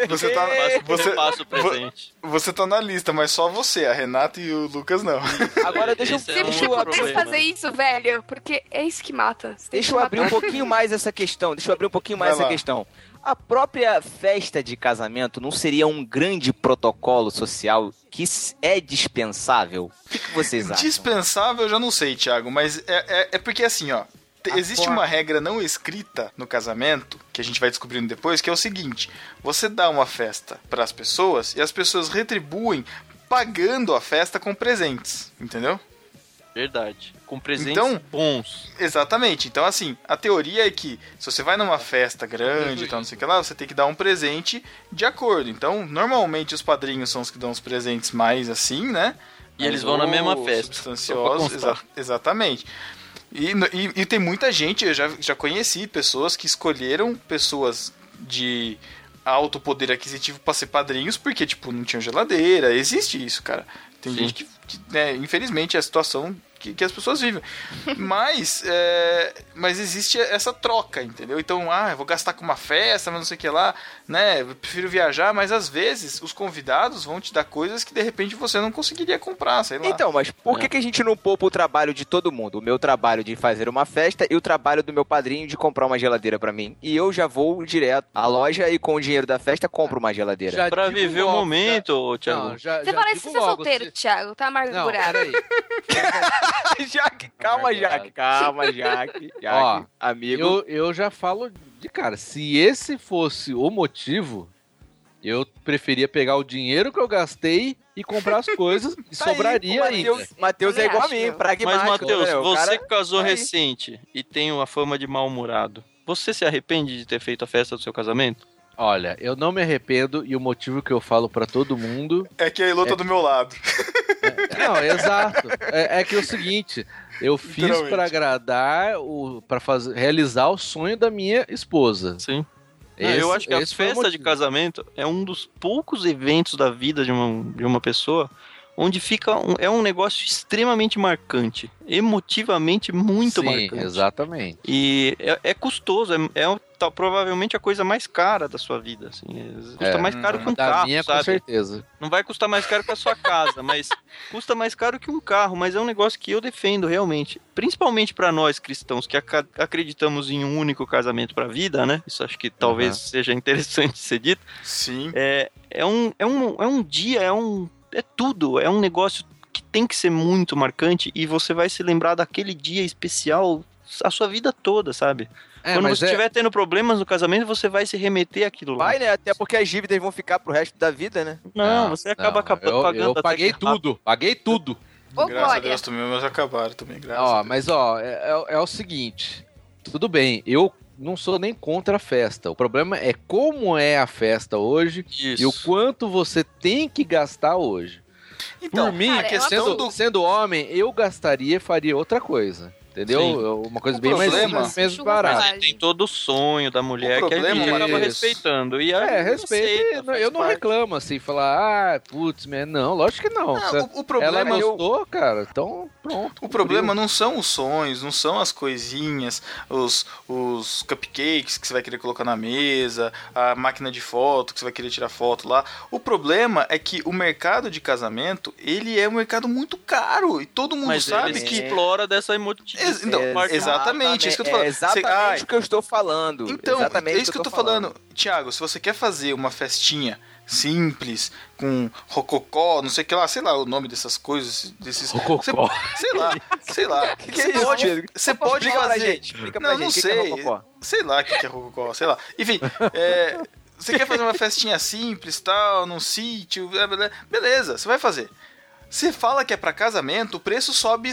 Você tá, você, eu passo o presente. você tá na lista, mas só você, a Renata e o Lucas não. Agora deixa eu, Esse é deixa um eu Você abrir, pode problema. fazer isso, velho, porque é isso que mata. Você deixa que eu abrir um pouquinho mais essa questão. Deixa eu abrir um pouquinho mais Vai essa lá. questão. A própria festa de casamento não seria um grande protocolo social que é dispensável? O que, que vocês acham? Dispensável, eu já não sei, Thiago, mas é, é, é porque assim, ó. A Existe uma regra não escrita no casamento, que a gente vai descobrindo depois, que é o seguinte: você dá uma festa para as pessoas e as pessoas retribuem pagando a festa com presentes, entendeu? Verdade. Com presentes Então- bons. Exatamente. Então, assim, a teoria é que se você vai numa festa grande e tal, não sei o que lá, você tem que dar um presente de acordo. Então, normalmente os padrinhos são os que dão os presentes mais assim, né? E eles Mais vão na mesma festa, Substanciosos, exa- exatamente. E, e- e tem muita gente, eu já, já conheci pessoas que escolheram pessoas de alto poder aquisitivo pra ser padrinhos porque, tipo, não tinham geladeira. Existe isso, cara. Tem Sim. gente que, que, né, infelizmente, a situação que, que as pessoas vivem. Mas, é, mas existe essa troca, entendeu? Então, ah, eu vou gastar com uma festa, mas não sei o que lá, né? Eu prefiro viajar, mas às vezes os convidados vão te dar coisas que de repente você não conseguiria comprar, sei lá. Então, mas por que, que a gente não poupa o trabalho de todo mundo? O meu trabalho de fazer uma festa e o trabalho do meu padrinho de comprar uma geladeira pra mim. E eu já vou direto à loja e com o dinheiro da festa compro uma geladeira. Já Pra viver o momento, já- Thiago. Não, já, Você já parece ser logo, solteiro, se- Thiago, tá Não, amargurado. peraí. Jaque, calma, É. Jaque, calma, Jaque. Jaque, Ó, amigo. Eu, eu já falo de cara, se esse fosse o motivo, eu preferia pegar o dinheiro que eu gastei e comprar as coisas e Tá aí, sobraria ainda. Matheus, é igual a mim, pragmático. Mas, Matheus, né? Você cara- que casou tá aí. recente e tem uma fama de mal-humorado, você se arrepende de ter feito a festa do seu casamento? Olha, eu não me arrependo e o motivo que eu falo pra todo mundo. É que a Elô tá do meu lado. Não, exato. É, é que é o seguinte, eu fiz pra agradar o para fazer realizar o sonho da minha esposa. Sim. Esse- eu acho que a festa de casamento é um dos poucos eventos da vida de uma, de uma pessoa onde fica um, é um negócio extremamente marcante, emotivamente muito Sim, marcante. exatamente. E é, é custoso, é, é tá, provavelmente a coisa mais cara da sua vida. Assim, É, custa É, mais caro que um da carro, minha, com sabe? certeza. Não vai custar mais caro que a sua casa, mas custa mais caro que um carro. Mas é um negócio que eu defendo realmente. Principalmente para nós cristãos que aca- acreditamos em um único casamento para a vida, né? Isso acho que talvez Aham. seja interessante ser dito. Sim. É, é, um, é, um, é um dia, é um. É tudo. É um negócio que tem que ser muito marcante e você vai se lembrar daquele dia especial a sua vida toda, sabe? É, Quando mas você é- estiver tendo problemas no casamento, você vai se remeter àquilo lá. Vai, né? Até porque as dívidas vão ficar pro resto da vida, né? Não, você acaba não, acaba- eu, pagando eu até paguei que rápido. tudo, paguei tudo. Ô, graças a Glória. Deus também, mas acabaram também, graças a Ó, Deus. mas ó, é, é- é o seguinte, tudo bem, eu não sou nem contra a festa. O problema é como é a festa hoje Isso. e o quanto você tem que gastar hoje. Então, Por mim, cara, é sendo, do- sendo homem, eu gastaria e faria outra coisa. Entendeu? Sim. Eu- Uma coisa O bem mais problema- menos Churras barata. tem todo o sonho da mulher O que a gente acaba é respeitando. E É, respeito. faz eu não parte. reclamo assim, falar, ah, putz, man, não, lógico que não. Não, o, o ela problema eu- gostou, cara, então pronto. O problema não são os sonhos, não são as coisinhas, os, os cupcakes que você vai querer colocar na mesa, a máquina de foto que você vai querer tirar foto lá. O problema é que o mercado de casamento, ele é um mercado muito caro e todo mundo Mas sabe ele que... explora dessa emotividade. Então, parte- exatamente, isso que eu tô falando. É exatamente Você- ai, o que eu estou falando. Então, exatamente é isso que eu tô falando. Tiago, se você quer fazer uma festinha simples, com rococó, não sei o que lá, sei lá o nome dessas coisas, desses... Rococó. Você- sei lá, sei lá. Que você é isso, pode, você pode Explica pra fazer... gente, explica pra Não, gente, não o que que é sei. sei lá o que, que é rococó, sei lá. Enfim, é, Você quer fazer uma festinha simples, tal, num sítio, blá. beleza, você vai fazer. Você fala que é pra casamento, o preço sobe,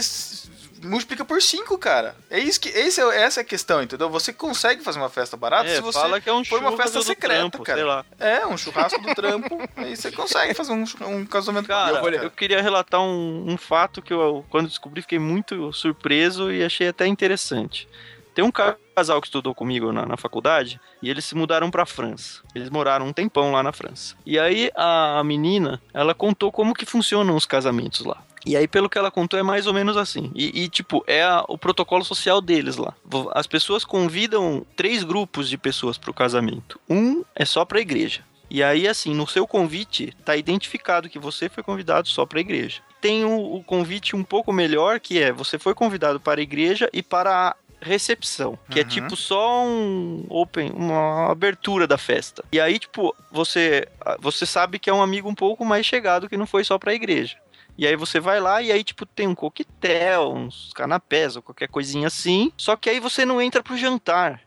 multiplica por 5, cara. É isso que, esse é, essa é a questão, entendeu? Você consegue fazer uma festa barata É, se você fala que é um for uma festa do secreta, trampo, cara. sei lá. É, um churrasco do trampo, aí você consegue fazer um, um casamento Cara, barata, eu queria relatar um, um fato que eu, quando descobri, fiquei muito surpreso e achei até interessante. Tem um casal que estudou comigo na, na faculdade e eles se mudaram pra França. Eles moraram um tempão lá na França. E aí a menina, ela contou como que funcionam os casamentos lá. E aí, pelo que ela contou, é mais ou menos assim. E, e, tipo, é a- o protocolo social deles lá. As pessoas convidam três grupos de pessoas pro casamento. Um é só pra igreja. E aí, assim, no seu convite, tá identificado que você foi convidado só para a igreja. Tem o, o convite um pouco melhor, que é você foi convidado para a igreja e para a recepção, que é Uhum. tipo só um open, uma abertura da festa. E aí, tipo, você você sabe que é um amigo um pouco mais chegado que não foi só para a igreja. E aí você vai lá e aí, tipo, tem um coquetel, uns canapés ou qualquer coisinha assim. Só que aí você não entra pro jantar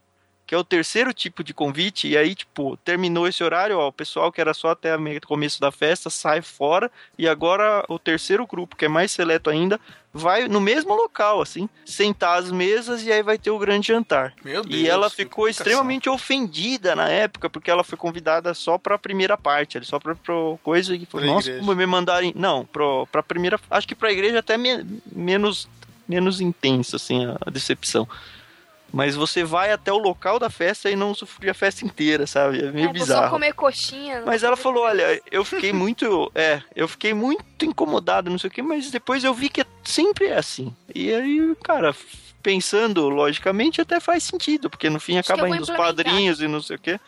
que é o terceiro tipo de convite, e aí, tipo, terminou esse horário, ó, o pessoal que era só até o começo da festa sai fora, e agora o terceiro grupo, que é mais seleto ainda, vai no mesmo local, assim, sentar às mesas e aí vai ter o grande jantar. Meu Deus. E ela ficou extremamente ofendida na época, porque ela foi convidada só pra primeira parte, só pra, pra coisa que falou, Pra nossa, igreja. como me mandarem. Não, pro, pra primeira. Acho que pra igreja até me- menos, menos intensa, assim, a decepção. Mas você vai até o local da festa e não usufrui a festa inteira, sabe? É meio É, vou só bizarro. comer coxinha. Mas ela falou, olha, eu fiquei muito, é, eu fiquei muito incomodado, não sei o que, mas depois eu vi que sempre é assim. E aí, cara, pensando logicamente até faz sentido, porque no fim Acho acaba indo os padrinhos e não sei o que.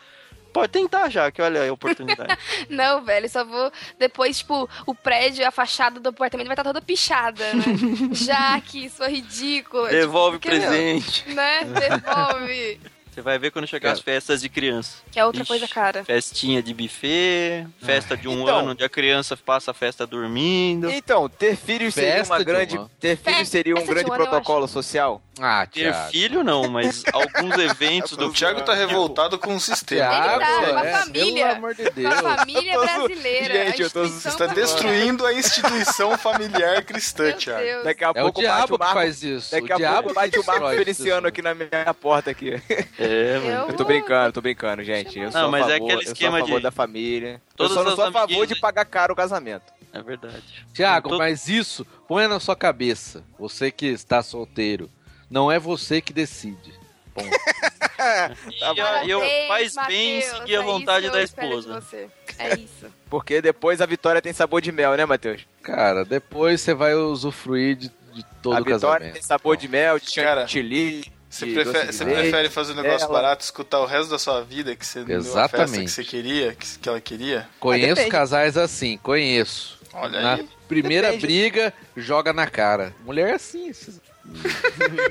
Pode tentar já, que olha a oportunidade. Não, velho, só vou. Depois, tipo, o prédio, a fachada do apartamento vai estar toda pichada, né? Já que isso é ridículo. Devolve o tipo, porque, meu, presente. Né? Devolve. Você vai ver quando chegar as festas de criança. Que é outra Ixi. coisa cara. Festinha de buffet, festa de um Então. ano onde a criança passa a festa dormindo. Então, ter filhos seria uma de grande. uma. Ter filhos Festa seria um de grande um protocolo social? Ah, Ter Thiago. filho não, mas alguns eventos do O Thiago tá revoltado com o sistema. Thiago, Ele tá, é, família. pelo amor de Deus. a família tô brasileira. Gente, a eu tô- instituição Você está familiar. destruindo a instituição familiar cristã, Meu Thiago. Daqui a É o pouco bate diabo o que Marco. faz isso. Daqui o a diabo pouco bate o Marco Feliciano aqui na minha porta aqui. É, mano. Eu tô brincando, tô brincando, gente. Eu sou Não, a mas é favor, aquele eu sou esquema a favor de- da família. Todas eu só não sou a favor amiguinhas- de pagar caro o casamento. É verdade. Tiago, Todo- mas isso, ponha na sua cabeça. Você que está solteiro, não é você que decide. Ponto. E a- e eu, faz bem seguir a é vontade isso da esposa. você. É isso. Porque depois a vitória tem sabor de mel, né, Matheus? Cara, depois você vai usufruir de, de todo a o vitória casamento. tem sabor de mel, de chantilly. Você de prefere, doce de você leite. prefere fazer um negócio ela- barato, escutar o resto da sua vida que você não deu a festa Exatamente. que você queria, que, que ela queria? Conheço depende. casais assim, conheço. Olha Na aí. primeira Depende. briga, joga na cara. Mulher é assim.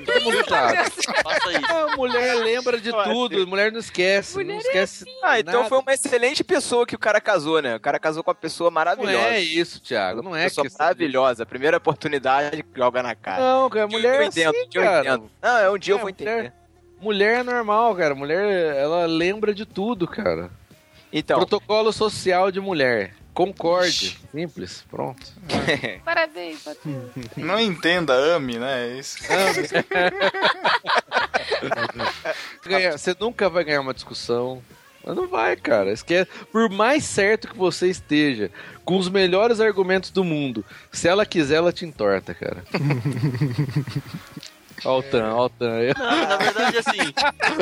Todo mundo sabe. Faça isso. A mulher lembra de Eu tudo, mulher não esquece. Mulher não é esquece Ah, então nada. foi uma excelente pessoa que o cara casou, né? O cara casou com uma pessoa Não maravilhosa. é isso, Thiago. Não é pessoa maravilhosa. Primeira oportunidade, joga na cara. Não, cara, mulher eu é entendo, assim, eu cara. entendo. Não, é um dia eu É, vou mulher- entender. Mulher é normal, cara. Mulher, ela lembra de tudo, cara. Então, Protocolo social de mulher. Concorde. Simples. Pronto. Parabéns, Matheus. Não entenda, ame, né? É isso. Ganhar- Você nunca vai ganhar uma discussão. Mas não vai, cara. Esquece. Por mais certo que você esteja, com os melhores argumentos do mundo, se ela quiser, ela te entorta, cara. Ó o Tan, ó o Tan. Não, na verdade, assim,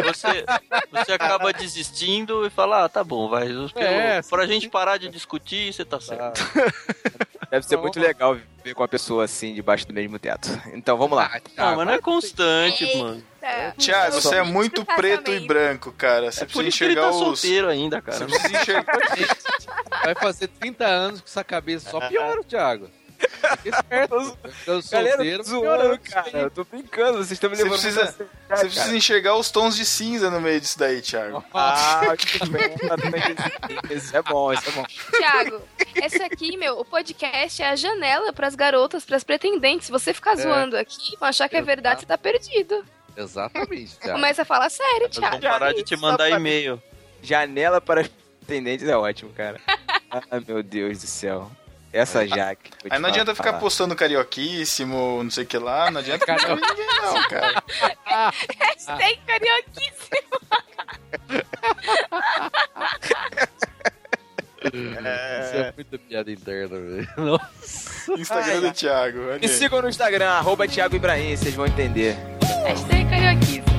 você, você acaba desistindo e fala, ah, tá bom, vai. É, pra gente parar de discutir, você tá certo. deve ser Não, muito legal viver com uma pessoa assim, debaixo do mesmo teto. Então, vamos lá. Ah, mas não é constante, mano. Tá. Thiago, você é muito preto e branco, cara. Você É precisa ele enxergar tá os. solteiro ainda, Você cara. precisa enxergar. Vai fazer 30 anos com essa cabeça. Só piora, Thiago. Esperto. Eu Galera, solteiro, tô zoando, cara. Eu tô brincando, vocês estão me Você levando precisa- muito a sério, Você cara. precisa enxergar os tons de cinza no meio disso daí, Thiago. Ah, tudo bem. tudo bem. Isso é bom, isso é bom. Thiago, esse aqui, meu, o podcast é a janela pras garotas, pras pretendentes. Se você ficar zoando aqui, vão achar que é verdade, você tá perdido. Exatamente, Thiago. Começa a falar sério, Thiago. parar de te mandar e-mail. Janela para as Tendentes é ótimo, cara. Ah, meu Deus do céu. Essa Jaque. Aí não adianta ficar postando carioquíssimo, não sei o que lá, não adianta ficar com ninguém não, cara. Hashtag carioquíssimo. Isso é muita piada interna, velho. Nossa. Instagram do Thiago. Me sigam no Instagram, arroba Thiago Ibrahim, vocês vão entender. Hashtag carioquíssimo.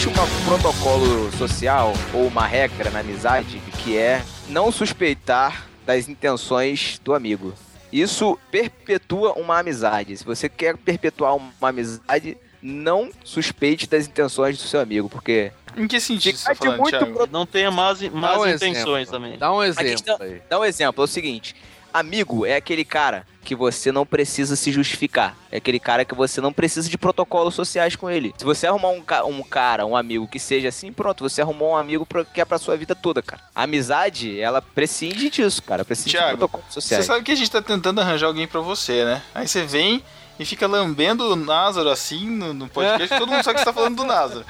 Existe uma- um protocolo social ou uma regra na amizade que é não suspeitar das intenções do amigo. Isso perpetua uma amizade. Se você quer perpetuar uma amizade, não suspeite das intenções do seu amigo, porque Em que sentido você tá falando, muito pro- Não tenha más, más um intenções exemplo. também. Dá um questão- exemplo aí. Dá um exemplo, é o seguinte: amigo é aquele cara que você não precisa se justificar. É aquele cara que você não precisa de protocolos sociais com ele. Se você arrumar um, ca- um cara, um amigo que seja assim, pronto, você arrumou um amigo pra- que é pra sua vida toda, cara. A amizade, ela prescinde disso, cara. Prescinde Thiago, de protocolos Você sociais. sabe que a gente tá tentando arranjar alguém pra você, né? Aí você vem e fica lambendo o Názaro assim no, no podcast, todo mundo sabe que você tá falando do Názaro.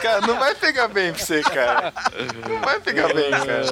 Cara, não vai pegar bem pra você, cara. Não vai pegar bem, cara.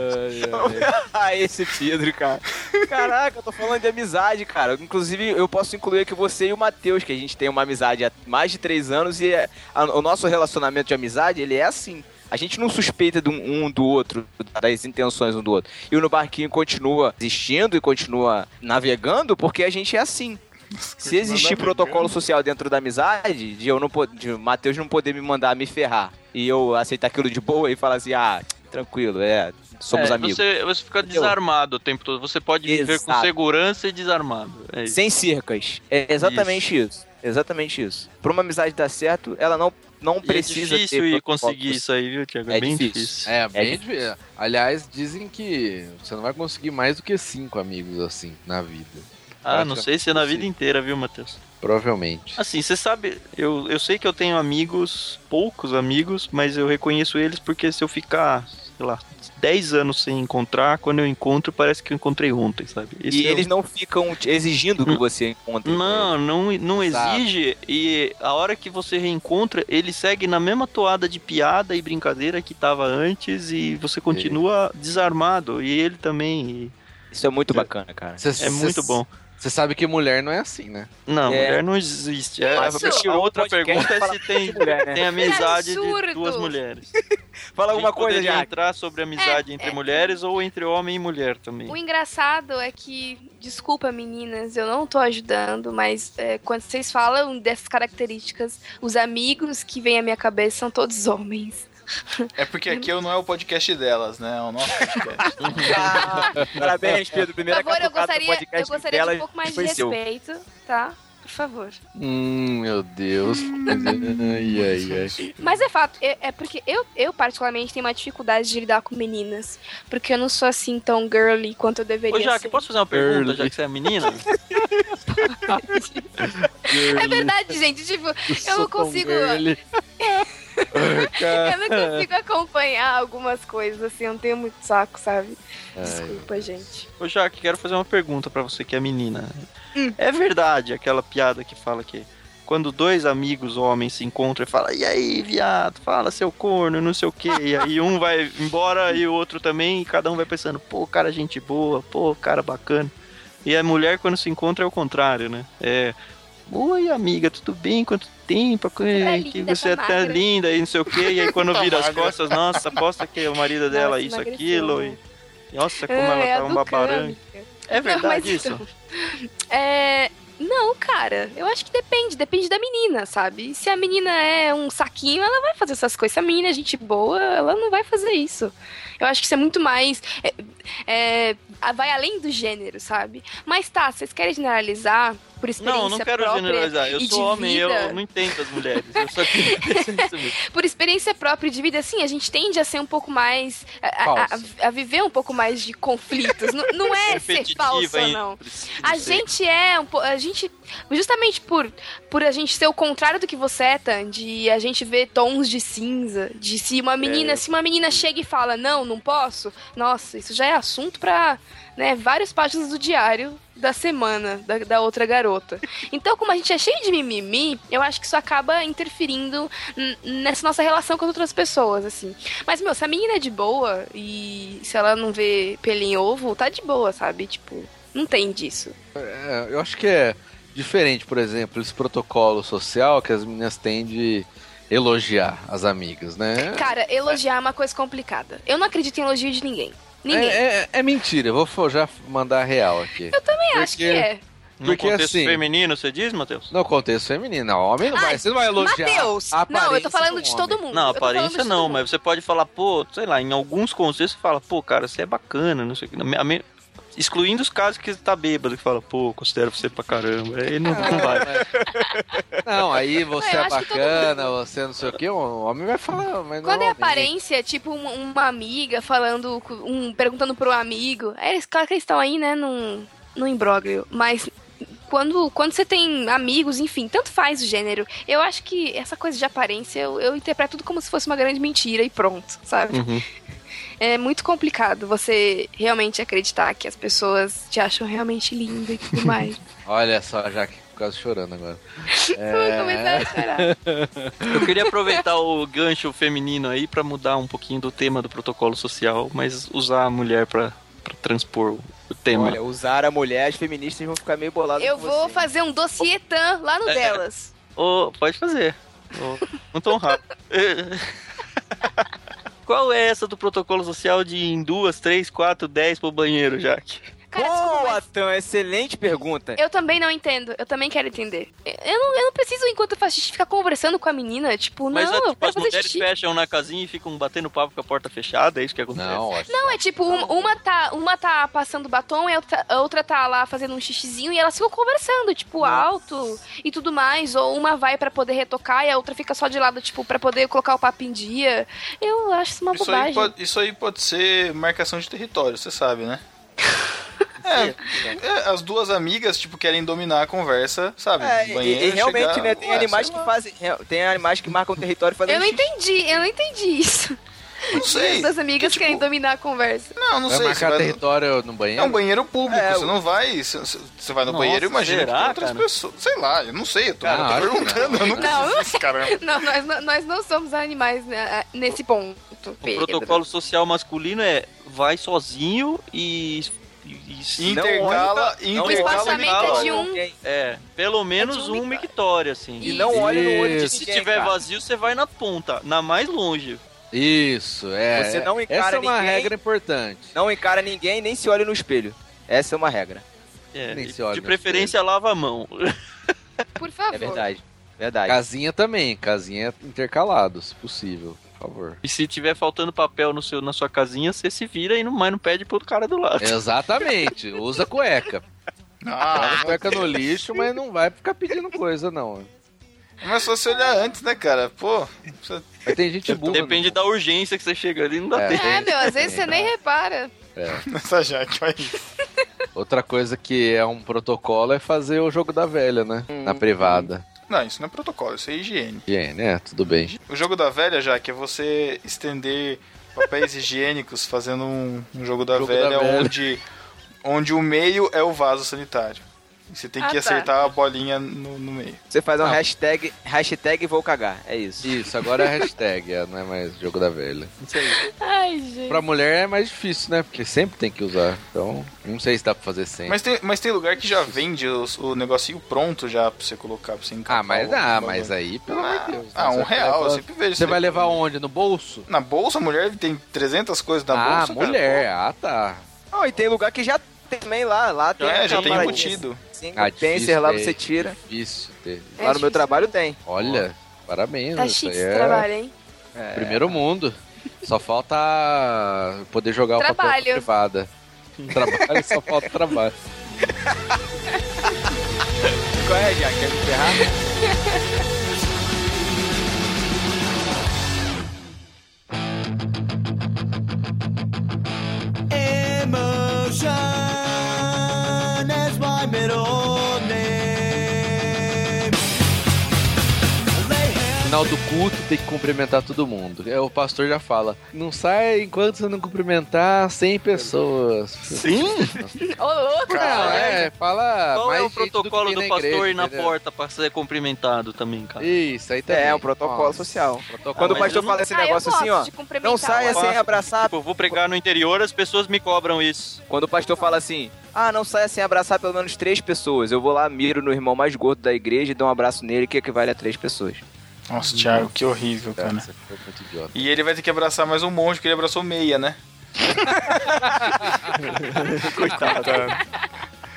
ah, esse Pedro, cara. Caraca, eu tô falando de amizade, cara. Inclusive, eu posso incluir aqui você e o Matheus, que a gente tem uma amizade há mais de três anos e é- a- o nosso relacionamento de amizade, ele é assim. A gente não suspeita de um, um do outro, das intenções um do outro. E o No Barquinho continua existindo e continua navegando porque a gente é assim. Se existir protocolo social dentro da amizade, de eu não de o Matheus não poder me mandar me ferrar e eu aceitar aquilo de boa e falar assim, ah, tranquilo, é, somos É, amigos. Você, você fica Entendeu? desarmado o tempo todo. Você pode viver com Exato. segurança e desarmado. É isso. Sem cercas. É exatamente isso. Exatamente isso. Pra uma amizade dar certo, ela não, não E é precisa difícil ter ir protocolos. conseguir isso aí, viu, Tiago? É, É bem difícil. difícil. É, bem difícil. difícil. Aliás, dizem que você não vai conseguir mais do que cinco amigos assim na vida. Ah, não sei se é na vida inteira, viu, Matheus? Provavelmente. Assim, você sabe, eu, eu sei que eu tenho amigos, poucos amigos, mas eu reconheço eles porque se eu ficar, sei lá, 10 anos sem encontrar, quando eu encontro, parece que eu encontrei ontem, sabe? Esse E é eles não ficam exigindo que você encontre. Não, não, não Exato. exige. E a hora que você reencontra, ele segue na mesma toada de piada e brincadeira que tava antes e você continua desarmado. E ele também. Isso é muito bacana, cara. Cê- É cê- muito bom. Você sabe que mulher não é assim, né? Não, É. mulher não existe. É, a outra pergunta é se tem, de mulher, né? tem amizade de absurdo. duas mulheres. Fala A alguma gente coisa, já. entrar sobre amizade É, entre é. mulheres ou entre homem e mulher também. O engraçado é que, desculpa meninas, eu não tô ajudando, mas é, quando vocês falam dessas características, os amigos que vêm à minha cabeça são todos homens. É porque aqui eu não é o podcast delas, né? É o nosso podcast. Ah, parabéns, Pedro. Por Primeira favor, eu gostaria, eu podcast gostaria dela de um pouco mais de foi seu. respeito, tá? Por favor. Hum, meu Deus. ai, ai, ai. Mas é fato, é, é porque eu, eu particularmente tenho uma dificuldade de lidar com meninas. Porque eu não sou assim tão girly quanto eu deveria Ô, Jaque, ser. posso fazer uma pergunta, Early. já que você é menina? É verdade, gente. Tipo, eu não Sou tão consigo. Eu não consigo acompanhar algumas coisas, assim, eu não tenho muito saco, sabe? Desculpa, gente. Ô, Jaque, quero fazer uma pergunta pra você que é menina. Hum. É verdade aquela piada que fala que quando dois amigos homens se encontram e falam, e aí, viado, fala seu corno, não sei o quê. E aí um vai embora e o outro também, e cada um vai pensando, pô, cara, gente boa, pô, cara bacana. E a mulher, quando se encontra, é o contrário, né? É. Oi, amiga, tudo bem? Quanto tempo? é que linda, você é tá até magra." linda e não sei o quê. E aí quando vira as costas, nossa, aposta que o marido dela é Nossa, isso, emagreceu. aquilo. E... Nossa, como Ah, ela é tá uma do baranga. Kami. É verdade Não, isso? então, é. Não, cara, eu acho que depende, depende da menina, sabe? Se a menina é um saquinho, ela vai fazer essas coisas. Se a menina é gente boa, ela não vai fazer isso. Eu acho que isso é muito mais. é, é, vai além do gênero, sabe? Mas tá, vocês querem generalizar por experiência Não, não quero própria generalizar. Eu sou homem, eu vida? não entendo as mulheres. Eu só queria dizer isso mesmo. por experiência própria de vida, assim, a gente tende a ser um pouco mais. a, a- a- viver um pouco mais de conflitos. não, não é ser hein? não. A gente é um a gente justamente por por a gente ser o contrário do que você é, Tan, de a gente ver tons de cinza, de se uma menina, se uma menina chega e fala: "Não, não posso". Nossa, isso já é é assunto pra né, várias páginas do diário da semana da, da outra garota. Então, como a gente é cheio de mimimi, eu acho que isso acaba interferindo nessa nossa relação com as outras pessoas, assim. Mas, meu, se a menina é de boa e se ela não vê pelinho em ovo, tá de boa, sabe? Tipo, não tem disso. É, eu acho que é diferente, por exemplo, esse protocolo social que as meninas têm de elogiar as amigas, né? Cara, elogiar é uma coisa complicada. Eu não acredito em elogio de ninguém. Ninguém. É, é- é mentira, eu vou já mandar a real aqui. Eu também acho que porque- é. No Porque contexto assim- feminino, você diz, Matheus? No contexto feminino, homem não vai, Ai, você não vai elogiar. Mateus! a Não, eu tô falando do de todo mundo. Não, aparência não, mas você pode falar, pô, sei lá, em alguns contextos você fala, pô, cara, você é bacana, não sei o que. Excluindo os casos que você tá bêbado, que fala, pô, considero você pra caramba. Aí não, não vai. Não, aí você é todo bacana, você não sei o que, o homem vai falar, mas Quando é aparência, tipo uma, uma amiga falando, um, perguntando pro amigo. É, claro que eles estão aí, né, num, num imbróglio. Mas quando, quando você tem amigos, enfim, tanto faz o gênero. Eu acho que essa coisa de aparência, eu, eu interpreto tudo como se fosse uma grande mentira e pronto, sabe? Uhum. É muito complicado você realmente acreditar que as pessoas te acham realmente linda e tudo mais. Olha só, já que quase chorando agora. Eu vou começar a chorar. Eu queria aproveitar o gancho feminino aí pra mudar um pouquinho do tema do protocolo social, mas usar a mulher pra, pra transpor o tema. Olha, usar a mulher, as feministas vão ficar meio boladas Eu com vou você. fazer um dossietã lá no delas. Ô, pode fazer. Não tão rápido. Qual é essa do protocolo social de em duas, três, quatro, dez pro banheiro, Jaque? Cara, desculpa, Boa, mas- Tan, excelente pergunta. Eu também não entendo, eu também quero entender. Eu não, eu não preciso, enquanto eu faço xixi, ficar conversando com a menina. Tipo, Mas não, é, eu tipo, quero as fazer mulheres xixi. fecham na casinha e ficam batendo papo com a porta fechada, é isso que acontece? Não, Não, é tipo, uma, uma tá, uma tá passando batom e a outra, a outra tá lá fazendo um xixizinho e elas ficam conversando, tipo, alto e tudo mais. Ou uma vai pra poder retocar e a outra fica só de lado, tipo, pra poder colocar o papo em dia. Eu acho isso uma Isso bobagem. aí, pode, isso aí pode ser marcação de território, você sabe, né? É, é, as duas amigas, tipo, querem dominar a conversa, sabe? É, e- Banheiro, e, realmente, chegar, né, tem ué, animais que fazem, tem animais que marcam território fazendo Eu não entendi, eu não entendi isso. Não sei. As amigas Que, tipo, querem dominar a conversa. Não, não Vai sei. Marcar vai no- território no É banheiro? um banheiro público, É, você o- não vai. Você, você vai no Nossa, banheiro, imagina que será, tem outras cara? pessoas. Sei lá, eu não sei, eu tô, que perguntando, eu nunca Não, fiz isso, caramba. Não, nós, não- nós não somos animais né, nesse ponto. O Pedro. protocolo social masculino é vai sozinho e. e- e- Não Intercala, olhe- não O intercala. espaçamento é intercala. de um. É, pelo menos de um um mictório, assim. E não olha no olho de Isso. Se ninguém, tiver cara. vazio, você vai na ponta, na mais longe. Isso, é. Você não encara Essa é uma ninguém. regra importante. Não encara ninguém, nem se olha no espelho. Essa é uma regra. É, Nem e se olha de preferência lava a mão. Por favor. É verdade. Verdade. Casinha também, casinha intercalado, se possível, favor. E se tiver faltando papel no seu, na sua casinha, você se vira e não, mas não pede pro cara do lado. Exatamente, usa cueca. Ah, cueca no lixo, mas não vai ficar pedindo coisa, não. mas só se olhar antes, né, cara? Pô, você- Mas tem gente burra. Depende da urgência que você chega ali, não dá É. tempo. É, meu, às vezes você nem repara. nessa jaque, vai. Outra coisa que é um protocolo é fazer o jogo da velha, né? Na privada. Não, isso não é protocolo, isso é higiene. Higiene, é, tudo bem. O jogo da velha, já que é você estender papéis higiênicos fazendo um, um jogo da Jogo da velha, velha. onde onde o meio é o vaso sanitário. Você tem Ah, que tá. acertar a bolinha no, no meio. Você faz um Não. hashtag, hashtag vou cagar. É isso. Isso, agora é hashtag, é, não é mais jogo da velha. Isso aí. Ai, gente. Pra mulher é mais difícil, né? Porque sempre tem que usar. Então, não sei se dá pra fazer sempre. Mas tem, mas tem lugar que já vende os- o negocinho pronto já pra você colocar, pra você encapar Ah, mas o mas aí, pelo amor de Deus. Ah, né? um Você real, eu sempre vejo Você vai levar onde? No bolso? Na bolsa, a mulher tem 300 coisas na ah, bolsa, cara. mulher. Ah, tá. Não, e tem lugar que já tem também lá. Lá tem Já, é, já tem embutido. Sim, Ah, tem difícil lá ter. você tira. Difícil ter. É lá no meu difícil. trabalho tem. Olha, parabéns. Tá chique esse é trabalho, hein? É. Primeiro mundo. Só falta poder jogar o papel Trabalho. privada. Trabalho, só falta trabalho. Qual é, já? Quer me ferrar? Emotion final do culto tem que cumprimentar todo mundo. Aí o pastor já fala: não sai enquanto você não cumprimentar 100 pessoas. Sim? Ô, louco, Não, cara. é, fala. Qual mais é o do protocolo do na pastor igreja, ir na entendeu? porta pra ser cumprimentado também, cara? Isso, aí também. É, o protocolo Nossa, social. protocolo- Quando o pastor fala esse Ah, negócio assim, ó. Não saia sem abraçar. Tipo, eu vou pregar no interior, as pessoas me cobram isso. Quando o pastor fala assim, ah, não saia sem abraçar pelo menos três pessoas. Eu vou lá, miro no irmão mais gordo da igreja e dou um abraço nele que equivale a três pessoas. Nossa, Thiago, que horrível, cara. Idiota. E ele vai ter que abraçar mais um monte, porque ele abraçou meia, né? Coitado.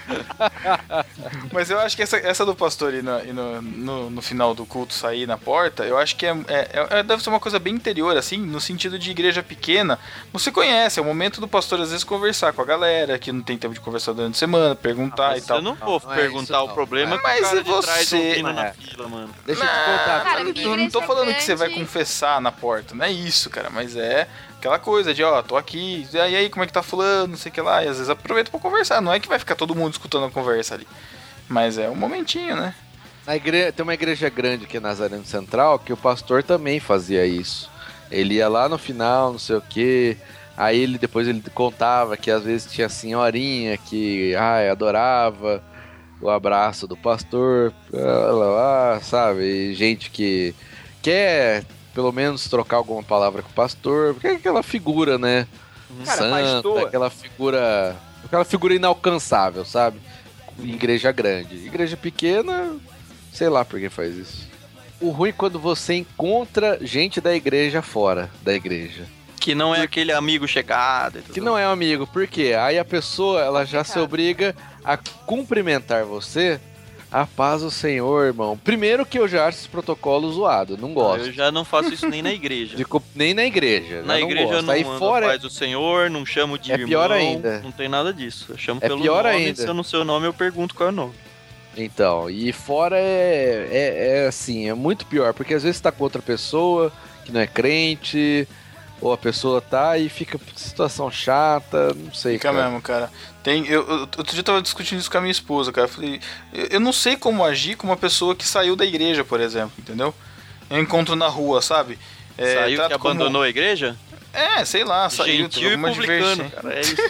Mas eu acho que essa, essa do pastor ir, na- ir no, no, no final do culto sair na porta, eu acho que é, é- é- deve ser uma coisa bem interior, assim, no sentido de igreja pequena. Você conhece, é o momento do pastor às vezes conversar com a galera, que não tem tempo de conversar durante a semana, perguntar Mas e tal. eu não vou Não, não é perguntar isso, o problema Mas e você? É. fila, mano. Deixa eu te contar. Cara, eu não, tô falando que você vai confessar na porta, não é isso, cara, mas é aquela coisa de, ó, tô aqui, e aí, como é que tá fulano, não sei o que lá, e às vezes aproveita pra conversar, não é que vai ficar todo mundo escutando a conversa ali, mas é um momentinho, né? Na igre... Tem uma igreja grande aqui na Nazareno Central que o pastor também fazia isso. Ele ia lá no final, não sei o que. Aí ele depois ele contava que às vezes tinha senhorinha que ai, adorava o abraço do pastor, lá, lá, sabe? E gente que quer pelo menos trocar alguma palavra com o pastor, porque é aquela figura, né? Cara, Santa, pastor- aquela figura. Aquela figura inalcançável, sabe? Em Igreja grande. Igreja pequena, sei lá por que faz isso. O ruim é quando você encontra gente da igreja fora da igreja. Que não é aquele amigo chegado. e tudo Que não é um amigo, por quê? Aí a pessoa, ela já se obriga a cumprimentar você. A paz do Senhor, irmão. Primeiro que eu já acho esse protocolo zoado, não gosto. Eu já não faço isso nem na igreja. De nem na igreja. Na igreja eu gosto. não Aí fora, paz do Senhor, não chamo de É irmão. pior ainda. Não tem nada disso. Eu chamo É pelo pior nome, ainda. se eu não sei o nome, eu pergunto qual é o nome. Então, e fora é, é, é assim, é muito pior, porque às vezes tá com outra pessoa que não é crente, ou a pessoa tá e fica situação chata, não sei, Fica cara. mesmo, cara. Tem, eu, eu, outro dia eu tava discutindo isso com a minha esposa, cara. Eu falei, eu, eu não sei como agir com uma pessoa que saiu da igreja, por exemplo, entendeu? Eu encontro na rua, sabe? É, Saiu que trato como- abandonou a igreja? É, sei lá, saiu. teve Gentil e publicano, cara. É isso.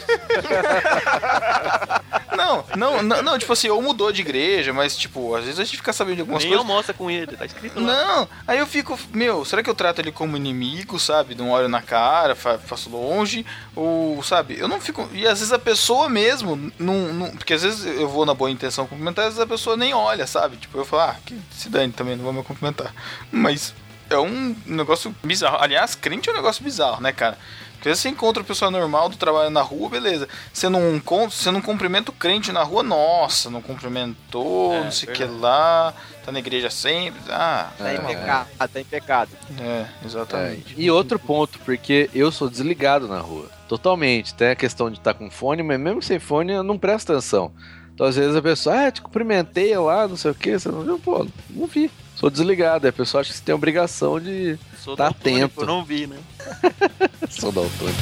Não, não, não, não, tipo assim, ou mudou de igreja, mas tipo, às vezes a gente fica sabendo de algumas Nem coisas. almoça com ele, tá escrito lá. Não, aí eu fico, meu, será que eu trato ele como inimigo, sabe? Não olho na cara, fa- faço longe, ou, sabe? Eu não fico. E às vezes a pessoa mesmo, não, não- porque às vezes eu vou na boa intenção cumprimentar, às vezes a pessoa nem olha, sabe? Tipo, eu falo, ah, que se dane também, não vou me cumprimentar. Mas é um negócio bizarro. Aliás, crente é um negócio bizarro, né, cara? Porque às vezes você encontra uma pessoa normal do trabalho na rua, beleza. Você não, você não cumprimenta o crente na rua, nossa, não cumprimentou, É, não sei o que lá, tá na igreja sempre. Ah, Tá em É. pecado, tá em pecado. é, É, exatamente. E outro ponto, porque eu sou desligado na rua. Totalmente. Tem a questão de estar com fone, mas mesmo sem fone eu não presto atenção. Então às vezes a pessoa, ah, te cumprimentei lá, não sei o que, você não viu? Pô, não vi. Sou desligado. Aí a pessoa acha que você tem a obrigação de. Sou Tá daltônico, atento. Eu não vi, né? Sou daltônico.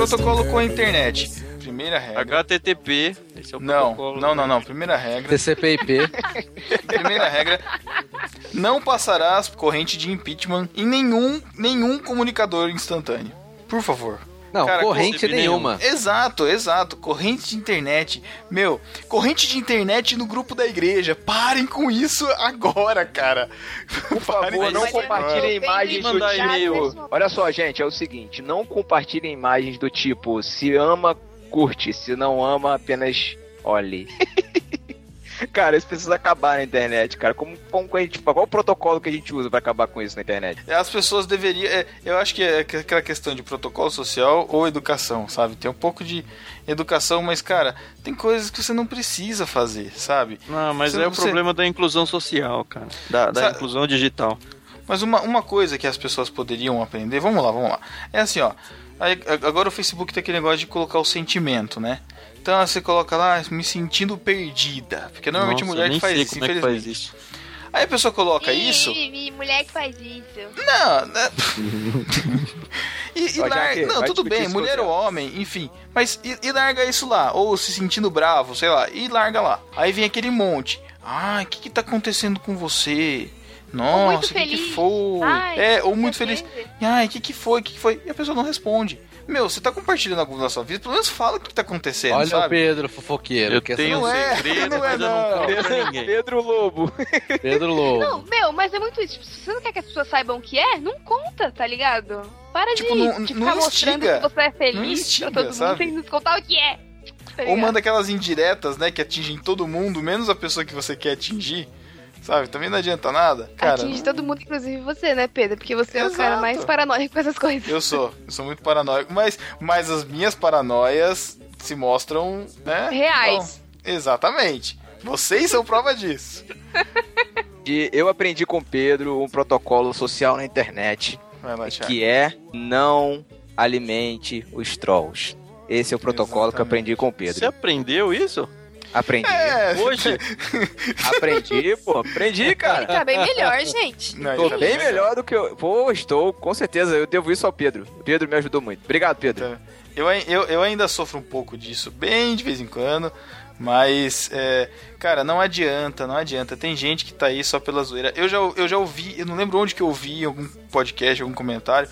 Protocolo com a internet. Primeira regra. HTTP, esse é o Não, protocolo. não, não, não. Primeira regra. TCP/IP. Primeira regra. Não passarás corrente de impeachment em nenhum, nenhum comunicador instantâneo. Por favor. Não, Cara, corrente concebi nenhuma. Exato, exato. Corrente de internet. Meu, corrente de internet no grupo da igreja. Parem com isso agora, cara. Por favor, não compartilhem imagens do tipo. e-mail. Olha só, gente, é o seguinte: não compartilhem imagens do tipo se ama, curte, se não ama, apenas olhe. cara, isso precisa acabar na internet, cara. Como, como que a gente, qual o protocolo que a gente usa pra acabar com isso na internet? As pessoas deveriam. é, eu acho que é aquela questão de protocolo social ou educação, sabe? Tem um pouco de educação, mas, cara, tem coisas que você não precisa fazer, sabe? Não, mas Você- é o você- problema da inclusão social, cara. Da, da inclusão digital. Mas uma, uma coisa que as pessoas poderiam aprender, vamos lá, vamos lá. É assim, ó. Aí- agora o Facebook tem aquele negócio de colocar o sentimento, né? Então você coloca lá, me sentindo perdida. Porque normalmente Nossa, mulher nem que faz sei isso, como é que infelizmente. faz isso. Aí a pessoa coloca isso. Ih, ih, mulher que faz isso. Não, né? e, e larga- Não, tudo bem, isso mulher ou homem, enfim. Mas e, e larga isso lá. Ou se sentindo bravo, sei lá, e larga lá. Aí vem aquele monte. Ai, o que que tá acontecendo com você? Nossa, o que, que feliz. foi? Ai, é, ou que muito feliz. Ai, o que que foi? O que que foi? E a pessoa não responde. Meu, você tá compartilhando algo da sua vida, pelo menos fala o que tá acontecendo, Olha o sabe? Pedro fofoqueiro. Eu que tenho um não é, segredo, não é, mas eu não não. conto pra ninguém. Pedro Lobo. Pedro Lobo. Não, meu, mas é muito isso. Tipo, Se você não quer que as pessoas saibam o que é, não conta, tá ligado? Para Tipo, de, não- de não ficar mostrando instiga. que você é Não feliz instiga, pra todo sabe? mundo sem nos contar o que é. Tá Ou manda aquelas indiretas, né, que atingem todo mundo, menos a pessoa que você quer atingir. Sabe? Também não adianta nada. Cara, Atinge todo mundo, inclusive você, né, Pedro? Porque você é o cara Exato. mais paranoico com essas coisas. eu sou. Eu sou muito paranoico. Mas, mas as minhas paranoias se mostram, né? Reais. Bom, exatamente. Vocês são prova disso. E eu aprendi com o Pedro um protocolo social na internet, Vai lá, que é não alimente os trolls. Esse é o protocolo que eu aprendi com o Você Pedro. aprendeu isso? Aprendi. É, Hoje? Aprendi, pô. Aprendi, cara. Tá bem melhor, gente. Não, Tô ele tá bem melhor do que eu. Pô, estou, com certeza. Eu devo isso ao Pedro. O Pedro me ajudou muito. Obrigado, Pedro. Tá. Eu, eu, eu ainda sofro um pouco disso, bem de vez em quando. Mas, é, cara, não adianta, não adianta. Tem gente que tá aí só pela zoeira. Eu já, eu já ouvi, eu não lembro onde que eu ouvi, algum podcast, algum comentário,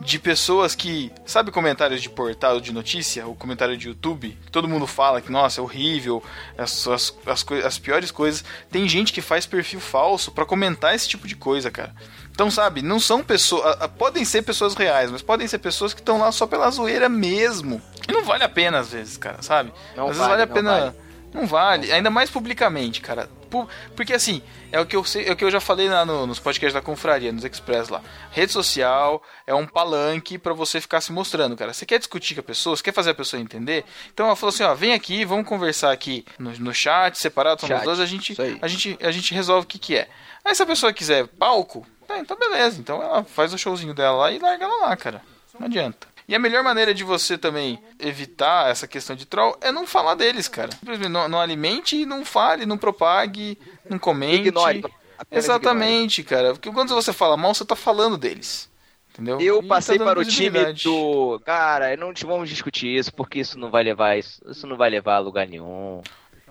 de pessoas que. Sabe comentários de portal de notícia? Ou comentário de YouTube? Que todo mundo fala que, nossa, é horrível, as, as, as, as piores coisas. Tem gente que faz perfil falso pra comentar esse tipo de coisa, cara. Então, sabe, não são pessoas. Podem ser pessoas reais, mas podem ser pessoas que estão lá só pela zoeira mesmo. E não vale a pena, às vezes, cara, sabe? Não às vezes vale, vale a pena. vale. Não vale, ainda mais publicamente, cara. Pu- Porque assim, é o que eu sei, é o que eu já falei lá no- nos podcasts da confraria, nos Express lá. Rede social é um palanque pra você ficar se mostrando, cara. Você quer discutir com a pessoa, você quer fazer a pessoa entender? Então ela falou assim, ó, vem aqui, vamos conversar aqui no, no chat, separado, somos Chat, dois, a gente, a gente, a gente resolve o que que é. Aí se a pessoa quiser palco, tá, então beleza. Então ela faz o showzinho dela lá e larga ela lá, cara. Não adianta. E a melhor maneira de você também evitar essa questão de troll é não falar deles, cara. Simplesmente não, não alimente e não fale, não propague, não comente. Ignore. Exatamente, cara. Porque quando você fala mal, você tá falando deles. Entendeu? Eu E passei tá para o time do. Cara, não vamos discutir isso, porque isso não vai levar isso. Isso não vai levar a lugar nenhum.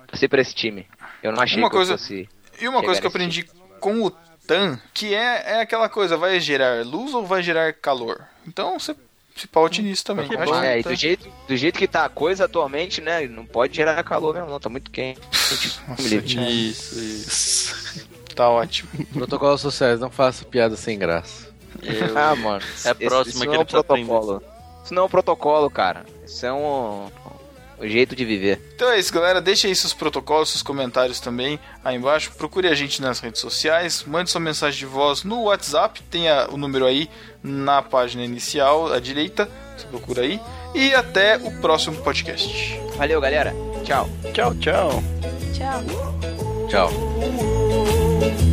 Passei para esse time. Eu não achei Uma que coisa- fosse. E uma coisa que eu aprendi com o TAN, que é, é aquela coisa, vai gerar luz ou vai gerar calor? Então você se paute nisso também. Que bom. É, e TAN- do jeito, do jeito que tá a coisa atualmente, né? Não pode gerar calor mesmo, não. Tá muito quente. Nossa. Thiago, Isso, isso. tá ótimo. Protocolos sociais, não faça piada sem graça. Eu- Ah, mano. É a esse- próxima isso que não é ele um precisa protocolo. Isso não é um protocolo, cara. Isso é um. Um jeito de viver. Então é isso, galera. Deixe aí seus protocolos, seus comentários também aí embaixo. Procure a gente nas redes sociais. Mande sua mensagem de voz no WhatsApp. Tem a- o número aí na página inicial, à direita. Você procura aí. E até o próximo podcast. Valeu, galera. Tchau. Tchau, tchau. Tchau. Tchau.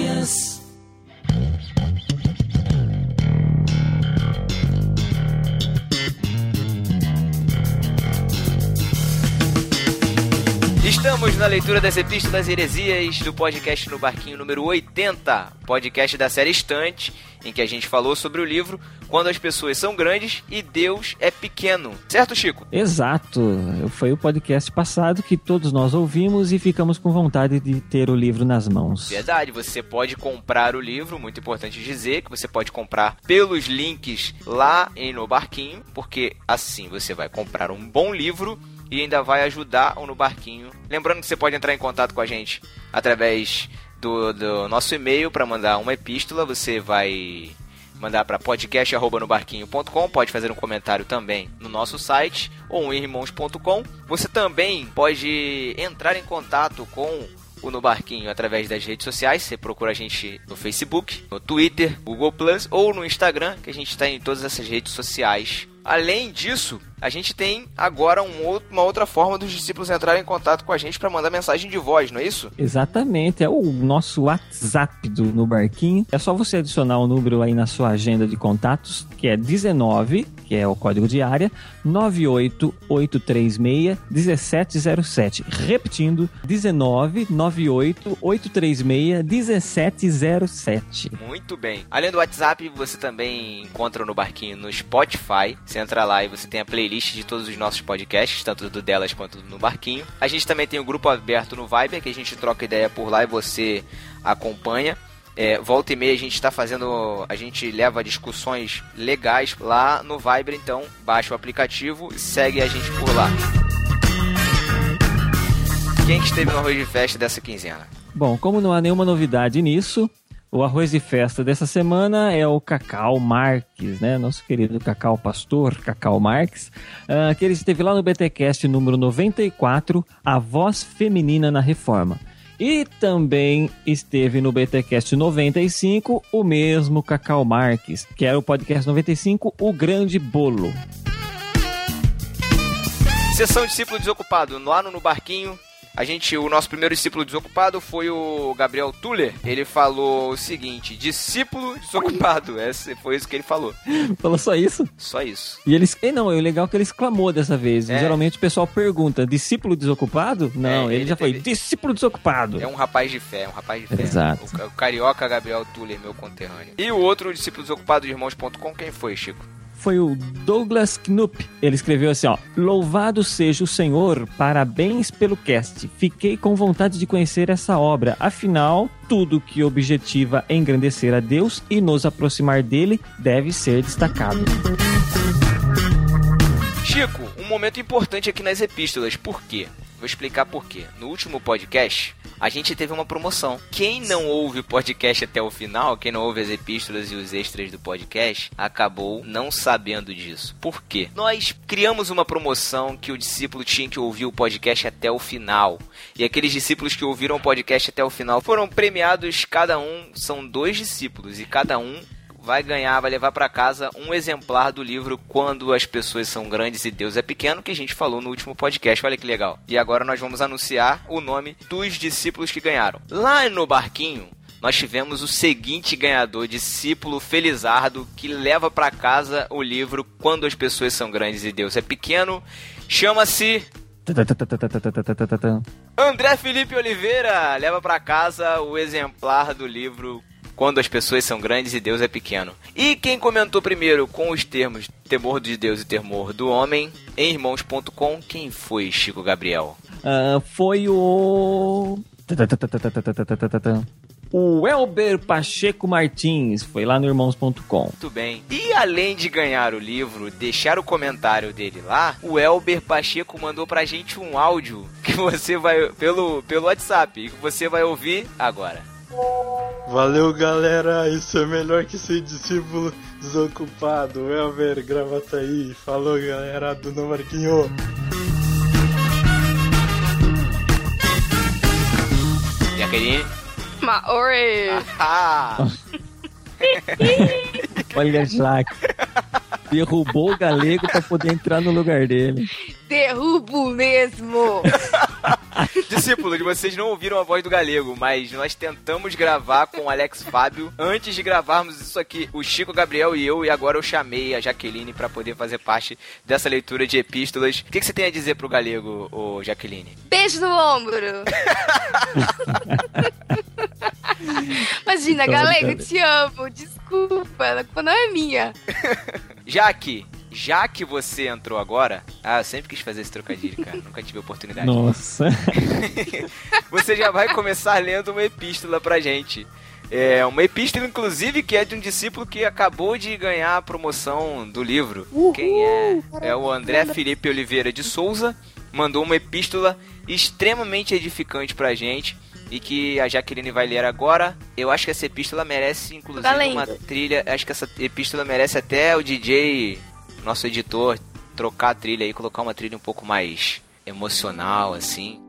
Estamos na leitura das Epístolas e Heresias do podcast no Barquinho número 80, podcast da série Estante, em que a gente falou sobre o livro Quando as Pessoas São Grandes e Deus é Pequeno. Certo, Chico? Exato. Foi o podcast passado que todos nós ouvimos e ficamos com vontade de ter o livro nas mãos. Verdade, você pode comprar o livro, muito importante dizer que você pode comprar pelos links lá em No Barquinho, porque assim você vai comprar um bom livro e ainda vai ajudar o No Barquinho. Lembrando que você pode entrar em contato com a gente através do, do nosso e-mail para mandar uma epístola, você vai mandar para podcast@nobarquinho.com, pode fazer um comentário também no nosso site ou irmãos.com. Você também pode entrar em contato com o No Barquinho através das redes sociais. Você procura a gente no Facebook, no Twitter, Google Plus ou no Instagram, que a gente está em todas essas redes sociais. Além disso, a gente tem agora um outro- uma outra forma dos discípulos entrarem em contato com a gente para mandar mensagem de voz, não é isso? Exatamente, é o nosso WhatsApp do No Barquinho. É só você adicionar o número aí na sua agenda de contatos, que é 19, que é o código de área, 98836 1707. Repetindo, 19 98836 1707. Muito bem. Além do WhatsApp, você também encontra no Barquinho no Spotify. Você entra lá e você tem a playlist de todos os nossos podcasts, tanto do Delas quanto do no Barquinho. A gente também tem o grupo aberto no Viber, que a gente troca ideia por lá e você acompanha. É, volta e meia a gente está fazendo. A gente leva discussões legais lá no Viber, então baixa o aplicativo e segue a gente por lá. Quem que esteve no arroz de festa dessa quinzena? Bom, como não há nenhuma novidade nisso, o arroz de festa dessa semana é o Cacau Marques, né? Nosso querido Cacau Pastor, Cacau Marques, ah, que ele esteve lá no BTcast número 94, A Voz Feminina na Reforma. E também esteve no BTcast 95, o mesmo Cacau Marques, que era o podcast 95, O Grande Bolo. Sessão discípulo desocupado, no, no barquinho. A gente, o nosso primeiro discípulo desocupado foi o Gabriel Tuller. Ele falou o seguinte: discípulo desocupado. Esse foi isso que ele falou. Falou só isso? Só isso. E eles, e não, o legal é que ele exclamou dessa vez. É. Geralmente o pessoal pergunta: discípulo desocupado? Não, É, ele, ele já foi teve- discípulo desocupado. É um rapaz de fé, um rapaz de fé. Exato. O, o carioca Gabriel Tuller, meu conterrâneo. E o outro discípulo desocupado de irmãos.com, quem foi, Chico? Foi o Douglas Knupp. Ele escreveu assim: ó, Louvado seja o Senhor, parabéns pelo cast. Fiquei com vontade de conhecer essa obra. Afinal, tudo que objetiva engrandecer a Deus e nos aproximar dele deve ser destacado. Chico, um momento importante aqui nas epístolas. Por quê? Vou explicar por quê. No último podcast, a gente teve uma promoção. Quem não ouve o podcast até o final, quem não ouve as epístolas e os extras do podcast, acabou não sabendo disso. Por quê? Nós criamos uma promoção que o discípulo tinha que ouvir o podcast até o final. E aqueles discípulos que ouviram o podcast até o final foram premiados, cada um são dois discípulos e cada um vai ganhar, vai levar para casa um exemplar do livro Quando as Pessoas São Grandes e Deus é Pequeno, que a gente falou no último podcast. Olha que legal. E agora nós vamos anunciar o nome dos discípulos que ganharam. Lá no barquinho, nós tivemos o seguinte ganhador, discípulo Felizardo, que leva para casa o livro Quando as Pessoas São Grandes e Deus é Pequeno. Chama-se André Felipe Oliveira leva pra casa o exemplar do livro Quando as pessoas são grandes e Deus é pequeno. E quem comentou primeiro com os termos temor de Deus e temor do homem em irmãos.com, quem foi Chico Gabriel? Ah, foi o. O Elber Pacheco Martins. Foi lá no irmãos.com. Muito bem. E além de ganhar o livro, deixar o comentário dele lá, o Elber Pacheco mandou pra gente um áudio que você vai pelo pelo WhatsApp e que você vai ouvir agora. Valeu galera, isso é melhor que ser discípulo desocupado. Elver, Gravataí. Falou galera do No Marquinho. Jaqueline? Maori! Olha já. Derrubou o galego pra poder entrar no lugar dele. Derrubo mesmo! Discípulos, vocês não ouviram a voz do galego, mas nós tentamos gravar com o Alex Fábio antes de gravarmos isso aqui. O Chico Gabriel e eu, e agora eu chamei a Jaqueline pra poder fazer parte dessa leitura de epístolas. O que, que você tem a dizer pro galego, ô Jaqueline? Beijo no ombro! Imagina, galego, galego. te amo. Desculpa, a culpa não é minha. Jaque, já que você entrou agora. Ah, eu sempre quis fazer esse trocadilho, cara. Nunca tive oportunidade. Nossa. você já vai começar lendo uma epístola pra gente. É uma epístola, inclusive, que é de um discípulo que acabou de ganhar a promoção do livro. Quem é? É o André Felipe Oliveira de Souza. Mandou uma epístola extremamente edificante pra gente. E que a Jaqueline vai ler agora. Eu acho que essa epístola merece, inclusive, Tá uma trilha. Acho que essa epístola merece até o DJ, nosso editor, trocar a trilha aí, colocar uma trilha um pouco mais emocional, assim.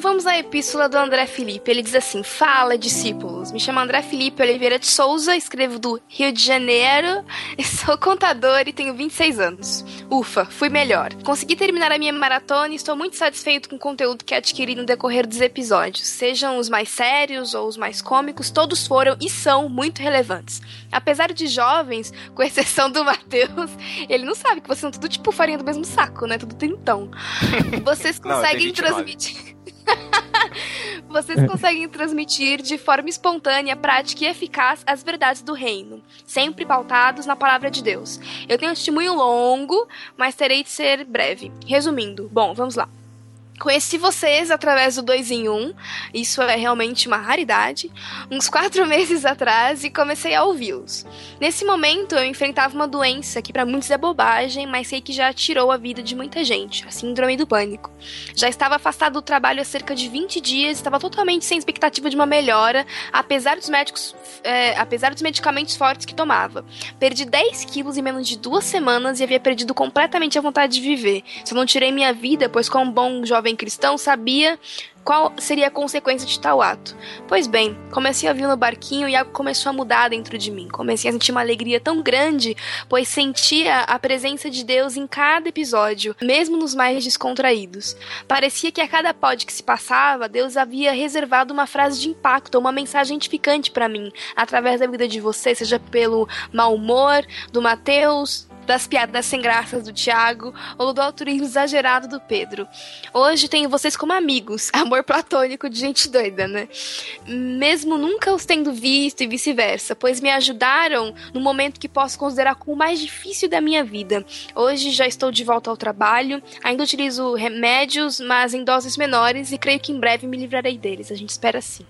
Vamos à epístola do André Felipe. Ele diz assim: Fala, discípulos. Me chamo André Felipe Oliveira de Souza, escrevo do Rio de Janeiro, sou contador e tenho 26 anos. Ufa, fui melhor. Consegui terminar a minha maratona e estou muito satisfeito com o conteúdo que adquiri no decorrer dos episódios. Sejam os mais sérios ou os mais cômicos, todos foram e são muito relevantes. Apesar de jovens, com exceção do Matheus, ele não sabe que vocês são tudo tipo farinha do mesmo saco, né? Tudo tentão. Vocês Não, conseguem 29. transmitir. Vocês conseguem transmitir de forma espontânea, prática e eficaz as verdades do reino, sempre pautados na palavra de Deus. Eu tenho um testemunho longo, mas terei de ser breve. Resumindo, bom, vamos lá. Conheci vocês através do 2 em 1, isso é realmente uma raridade, uns quatro meses atrás e comecei a ouvi-los. Nesse momento eu enfrentava uma doença que para muitos é bobagem, mas sei que já tirou a vida de muita gente, a síndrome do pânico. Já estava afastado do trabalho há cerca de 20 dias, estava totalmente sem expectativa de uma melhora, apesar dos médicos, é, apesar dos medicamentos fortes que tomava. Perdi 10 quilos em menos de duas semanas e havia perdido completamente a vontade de viver. Só não tirei minha vida, pois como bom jovem cristão sabia qual seria a consequência de tal ato. Pois bem, comecei a vir no barquinho e algo começou a mudar dentro de mim. Comecei a sentir uma alegria tão grande, pois sentia a presença de Deus em cada episódio, mesmo nos mais descontraídos. Parecia que a cada pod que se passava, Deus havia reservado uma frase de impacto, uma mensagem edificante para mim, através da vida de você, seja pelo mau humor do Mateus, das piadas sem graças do Tiago ou do altruísmo exagerado do Pedro. Hoje tenho vocês como amigos, amor platônico de gente doida, né? Mesmo nunca os tendo visto e vice-versa, pois me ajudaram no momento que posso considerar como o mais difícil da minha vida. Hoje já estou de volta ao trabalho, ainda utilizo remédios, mas em doses menores e creio que em breve me livrarei deles. A gente espera sim.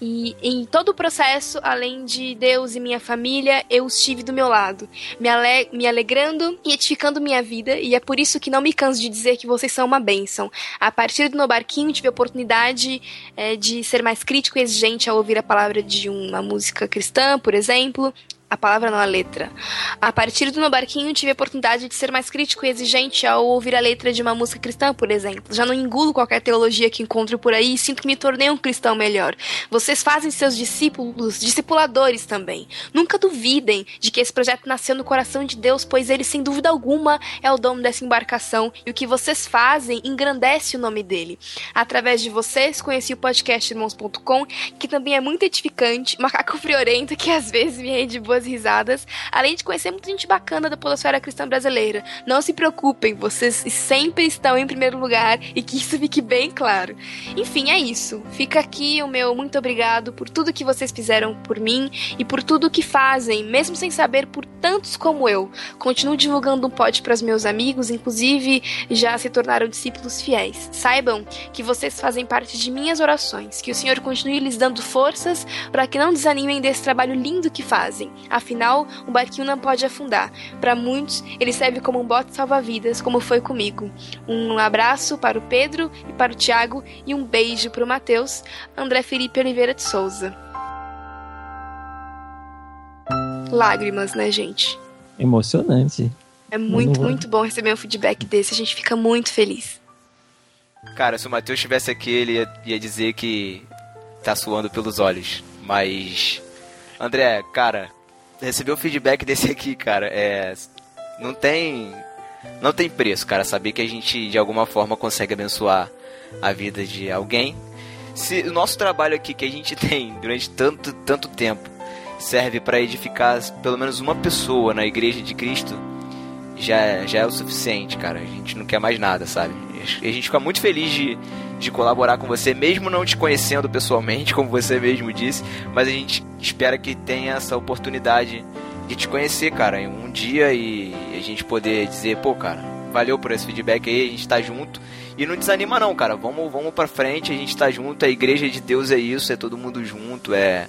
E em todo o processo, além de Deus e minha família, eu os tive do meu lado, me, ale me alegrando e edificando minha vida, e é por isso que não me canso de dizer que vocês são uma bênção. A partir do meu barquinho, tive a oportunidade eh, de ser mais crítico e exigente ao ouvir a palavra de uma música cristã, por exemplo. A palavra não a letra. A partir do meu barquinho, tive a oportunidade de ser mais crítico e exigente ao ouvir a letra de uma música cristã, por exemplo. Já não engulo qualquer teologia que encontro por aí e sinto que me tornei um cristão melhor. Vocês fazem seus discípulos discipuladores também. Nunca duvidem de que esse projeto nasceu no coração de Deus, pois ele, sem dúvida alguma, é o dono dessa embarcação e o que vocês fazem engrandece o nome dele. Através de vocês, conheci o podcast Irmãos.com, que também é muito edificante, macaco friorento que às vezes me rende boas risadas, além de conhecer muita gente bacana da podosfera cristã brasileira. Não se preocupem, vocês sempre estão em primeiro lugar e que isso fique bem claro. Enfim, é isso. Fica aqui o meu muito obrigado por tudo que vocês fizeram por mim e por tudo que fazem, mesmo sem saber por tantos como eu. Continuo divulgando um pod para os meus amigos, inclusive já se tornaram discípulos fiéis. Saibam que vocês fazem parte de minhas orações, que o Senhor continue lhes dando forças para que não desanimem desse trabalho lindo que fazem. Afinal, o barquinho não pode afundar. Para muitos, ele serve como um bote salva-vidas, como foi comigo. Um abraço para o Pedro e para o Tiago e um beijo para o Matheus, André Felipe Oliveira de Souza. Lágrimas, né, gente? Emocionante. É muito, vou- muito bom receber um feedback desse. A gente fica muito feliz. Cara, se o Matheus estivesse aqui, ele ia, ia dizer que tá suando pelos olhos. Mas. André, cara, receber o feedback desse aqui, cara, é. Não tem. Não tem preço, cara, saber que a gente de alguma forma consegue abençoar a vida de alguém. Se o nosso trabalho aqui que a gente tem durante tanto, tanto tempo serve para edificar pelo menos uma pessoa na igreja de Cristo, já, já é o suficiente, cara. A gente não quer mais nada, sabe? A gente fica muito feliz de, de colaborar com você, mesmo não te conhecendo pessoalmente, como você mesmo disse, mas a gente espera que tenha essa oportunidade de te conhecer, cara, em um dia e a gente poder dizer, pô, cara, valeu por esse feedback aí, a gente tá junto. E não desanima não, cara. Vamos, vamos pra frente, a gente tá junto, a igreja de Deus é isso, é todo mundo junto, é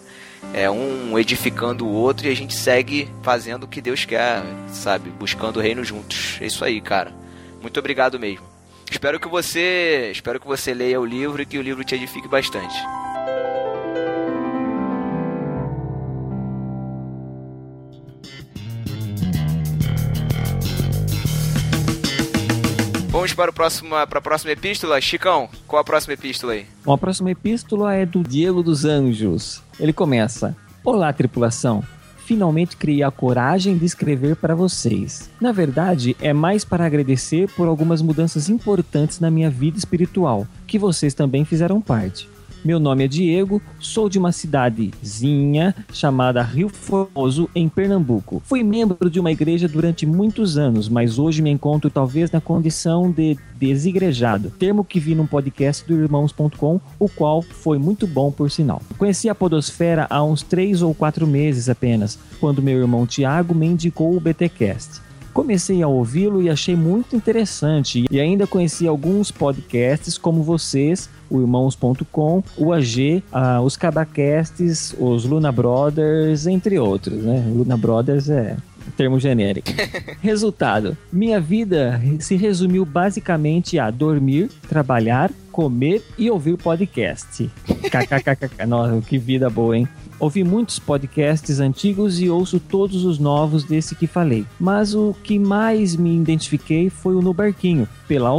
é um edificando o outro e a gente segue fazendo o que Deus quer, sabe? Buscando o reino juntos. É isso aí, cara. Muito obrigado mesmo. Espero que você, espero que você leia o livro e que o livro te edifique bastante. Vamos para, o próximo, para a próxima epístola. Chicão, qual a próxima epístola aí? Bom, a próxima epístola é do Diego dos Anjos. Ele começa: Olá, tripulação. Finalmente criei a coragem de escrever para vocês. Na verdade, é mais para agradecer por algumas mudanças importantes na minha vida espiritual, que vocês também fizeram parte. Meu nome é Diego, sou de uma cidadezinha chamada Rio Formoso, em Pernambuco. Fui membro de uma igreja durante muitos anos, mas hoje me encontro talvez na condição de desigrejado, termo que vi num podcast do Irmãos.com, o qual foi muito bom por sinal. Conheci a Podosfera há uns 3 ou 4 meses apenas, quando meu irmão Tiago me indicou o BTcast. Comecei a ouvi-lo e achei muito interessante. E ainda conheci alguns podcasts como vocês, o Irmãos.com, o AG, os Cabacasts, os Luna Brothers, entre outros, né? Luna Brothers é termo genérico. Resultado: minha vida se resumiu basicamente a dormir, trabalhar, comer e ouvir podcast. KKKK. Nossa, que vida boa, hein? Ouvi muitos podcasts antigos e ouço todos os novos desse que falei. Mas o que mais me identifiquei foi o No Barquinho, pela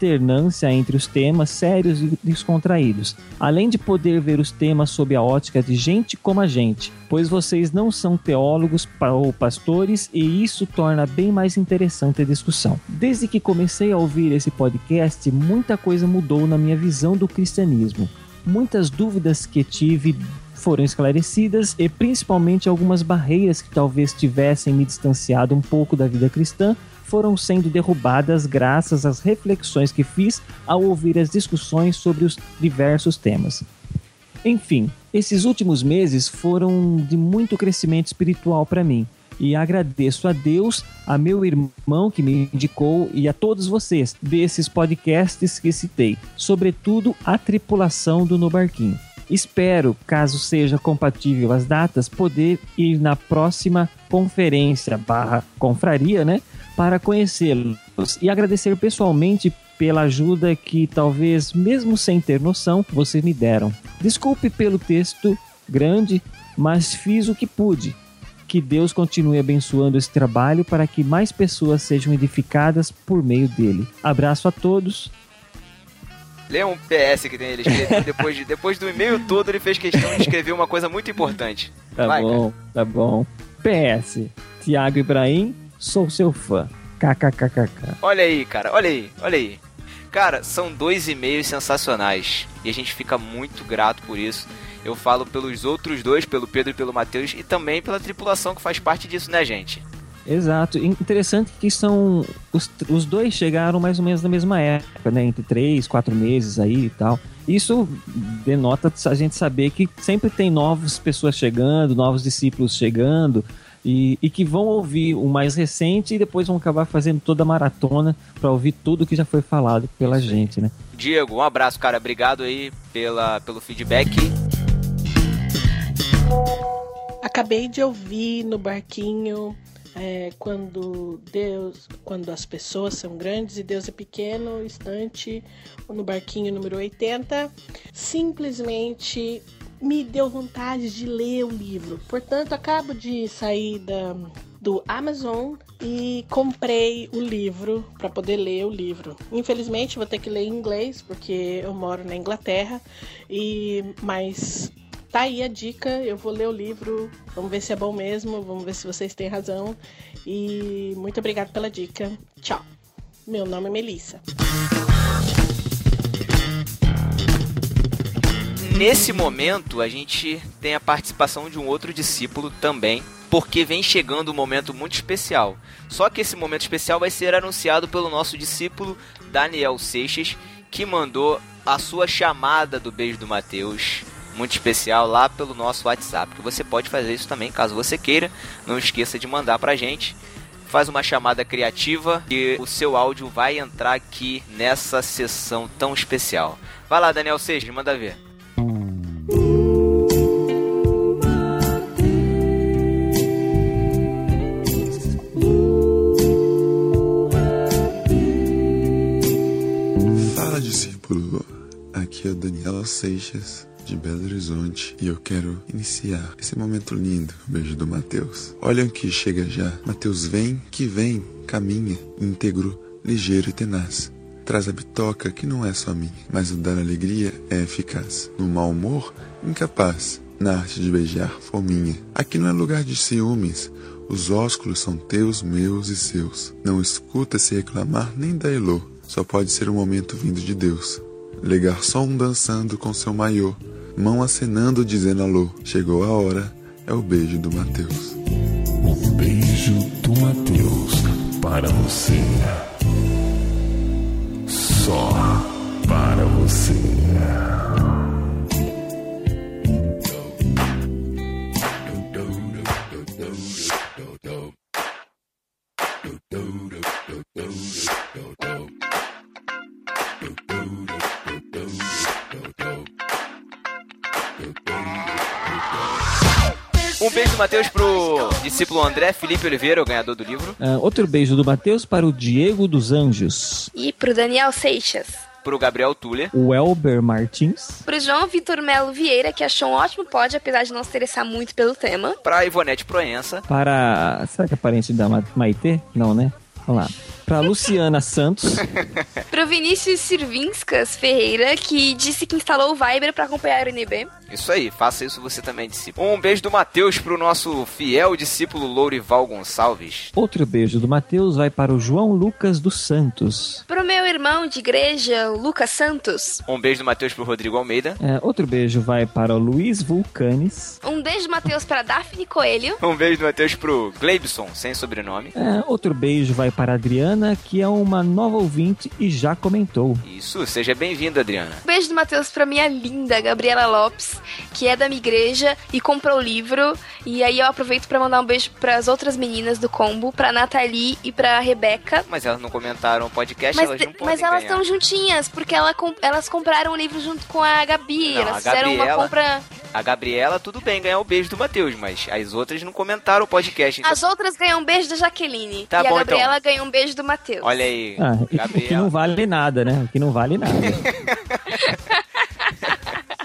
alternância entre os temas sérios e descontraídos, além de poder ver os temas sob a ótica de gente como a gente, pois vocês não são teólogos ou pastores e isso torna bem mais interessante a discussão. Desde que comecei a ouvir esse podcast, muita coisa mudou na minha visão do cristianismo. Muitas dúvidas que tive foram esclarecidas e principalmente algumas barreiras que talvez tivessem me distanciado um pouco da vida cristã foram sendo derrubadas graças às reflexões que fiz ao ouvir as discussões sobre os diversos temas. Enfim, esses últimos meses foram de muito crescimento espiritual para mim. E agradeço a Deus, a meu irmão que me indicou e a todos vocês desses podcasts que citei, sobretudo a tripulação do No Barquinho. Espero, caso seja compatível as datas, poder ir na próxima conferência barra confraria, né? Para conhecê-los e agradecer pessoalmente pela ajuda que talvez, mesmo sem ter noção, vocês me deram. Desculpe pelo texto grande, mas fiz o que pude. Que Deus continue abençoando esse trabalho para que mais pessoas sejam edificadas por meio dele. Abraço a todos. Lê um PS que tem ele depois, de, depois do e-mail todo, ele fez questão de escrever uma coisa muito importante. Tá Vai, bom, tá bom. PS, Tiago Ibrahim, sou seu fã. KKKKK. Olha aí, cara, olha aí, olha aí. Cara, são dois e-mails sensacionais e a gente fica muito grato por isso. Eu falo pelos outros dois, pelo Pedro e pelo Matheus, e também pela tripulação que faz parte disso, né, gente? Exato. Interessante que são. Os, os dois chegaram mais ou menos na mesma época, né? Entre três, quatro meses aí e tal. Isso denota a gente saber que sempre tem novas pessoas chegando, novos discípulos chegando. E, e que vão ouvir o mais recente e depois vão acabar fazendo toda a maratona para ouvir tudo que já foi falado pela gente, né? Diego, um abraço, cara. Obrigado aí pela, pelo feedback. Acabei de ouvir no barquinho é, quando Deus, quando as pessoas são grandes e Deus é pequeno, estante no barquinho número 80. Simplesmente me deu vontade de ler o livro. Portanto, acabo de sair da, do Amazon e comprei o livro para poder ler o livro. Infelizmente, vou ter que ler em inglês porque eu moro na Inglaterra e mas Tá aí a dica, eu vou ler o livro, vamos ver se é bom mesmo, vamos ver se vocês têm razão. E muito obrigado pela dica. Tchau. Meu nome é Melissa. Nesse momento, a gente tem a participação de um outro discípulo também, porque vem chegando um momento muito especial. Só que esse momento especial vai ser anunciado pelo nosso discípulo Daniel Seixas, que mandou a sua chamada do beijo do Mateus, muito especial, lá pelo nosso WhatsApp. Que você pode fazer isso também, caso você queira. Não esqueça de mandar pra gente. Faz uma chamada criativa e o seu áudio vai entrar aqui nessa sessão tão especial. Vai lá, Daniel Seixas, manda ver. Aqui é Daniela Seixas, de Belo Horizonte, e eu quero iniciar esse momento lindo, beijo do Mateus. Olha que chega já. Mateus vem, que vem, caminha, íntegro, ligeiro e tenaz. traz a bitoca que não é só minha, mas o dar alegria é eficaz. No mau humor, incapaz. Na arte de beijar, fominha. Aqui não é lugar de ciúmes. Os ósculos são teus, meus e seus. Não escuta se reclamar nem da Elô. Só pode ser um momento vindo de Deus. Le garçom dançando com seu maiô. Mão acenando dizendo alô. Chegou a hora, é o beijo do Mateus. O beijo do Mateus para você. Só para você. Matheus pro discípulo André Felipe Oliveira, o ganhador do livro. Ah, outro beijo do Matheus para o Diego dos Anjos. E pro Daniel Seixas. Pro Gabriel Tuller. O Elber Martins. Pro João Vitor Melo Vieira, que achou um ótimo pod, apesar de não se interessar muito pelo tema. Pra Ivonete Proença. Para. Será que é parente da Ma- Maitê? Não, né? Vamos lá. Para Luciana Santos. Pro Vinícius Sirvinskas Ferreira, que disse que instalou o Viber pra acompanhar o NB. Isso aí, faça isso você também, discípulo. Um beijo do Matheus pro nosso fiel discípulo Lourival Gonçalves. Outro beijo do Matheus vai para o João Lucas dos Santos. Pro meu irmão de igreja, o Lucas Santos. Um beijo do Matheus pro Rodrigo Almeida. É, outro beijo vai para o Luiz Vulcanes. Um beijo, Matheus, pra Daphne Coelho. Um beijo do Matheus pro Gleibson, sem sobrenome. É, outro beijo vai para a Adriana, que é uma nova ouvinte e já comentou. Isso, seja bem-vindo, Adriana. Um beijo do Matheus pra minha linda Gabriela Lopes, que é da minha igreja e comprou o livro. E aí eu aproveito pra mandar um beijo pras outras meninas do combo, pra Nathalie e pra Rebeca. Mas elas não comentaram o podcast, Mas, elas não podem mas elas estão juntinhas, porque ela com- elas compraram o livro junto com a Gabi. Não, elas a fizeram uma Gabriela- compra. A Gabriela, tudo bem, ganhar o beijo do Matheus, mas as outras não comentaram o podcast. Então... As outras ganham um beijo da Jaqueline. Tá e bom, a Gabriela então. ganhou um beijo do Matheus. Olha aí, Ah, e- o que não vale nada, né? O que não vale nada.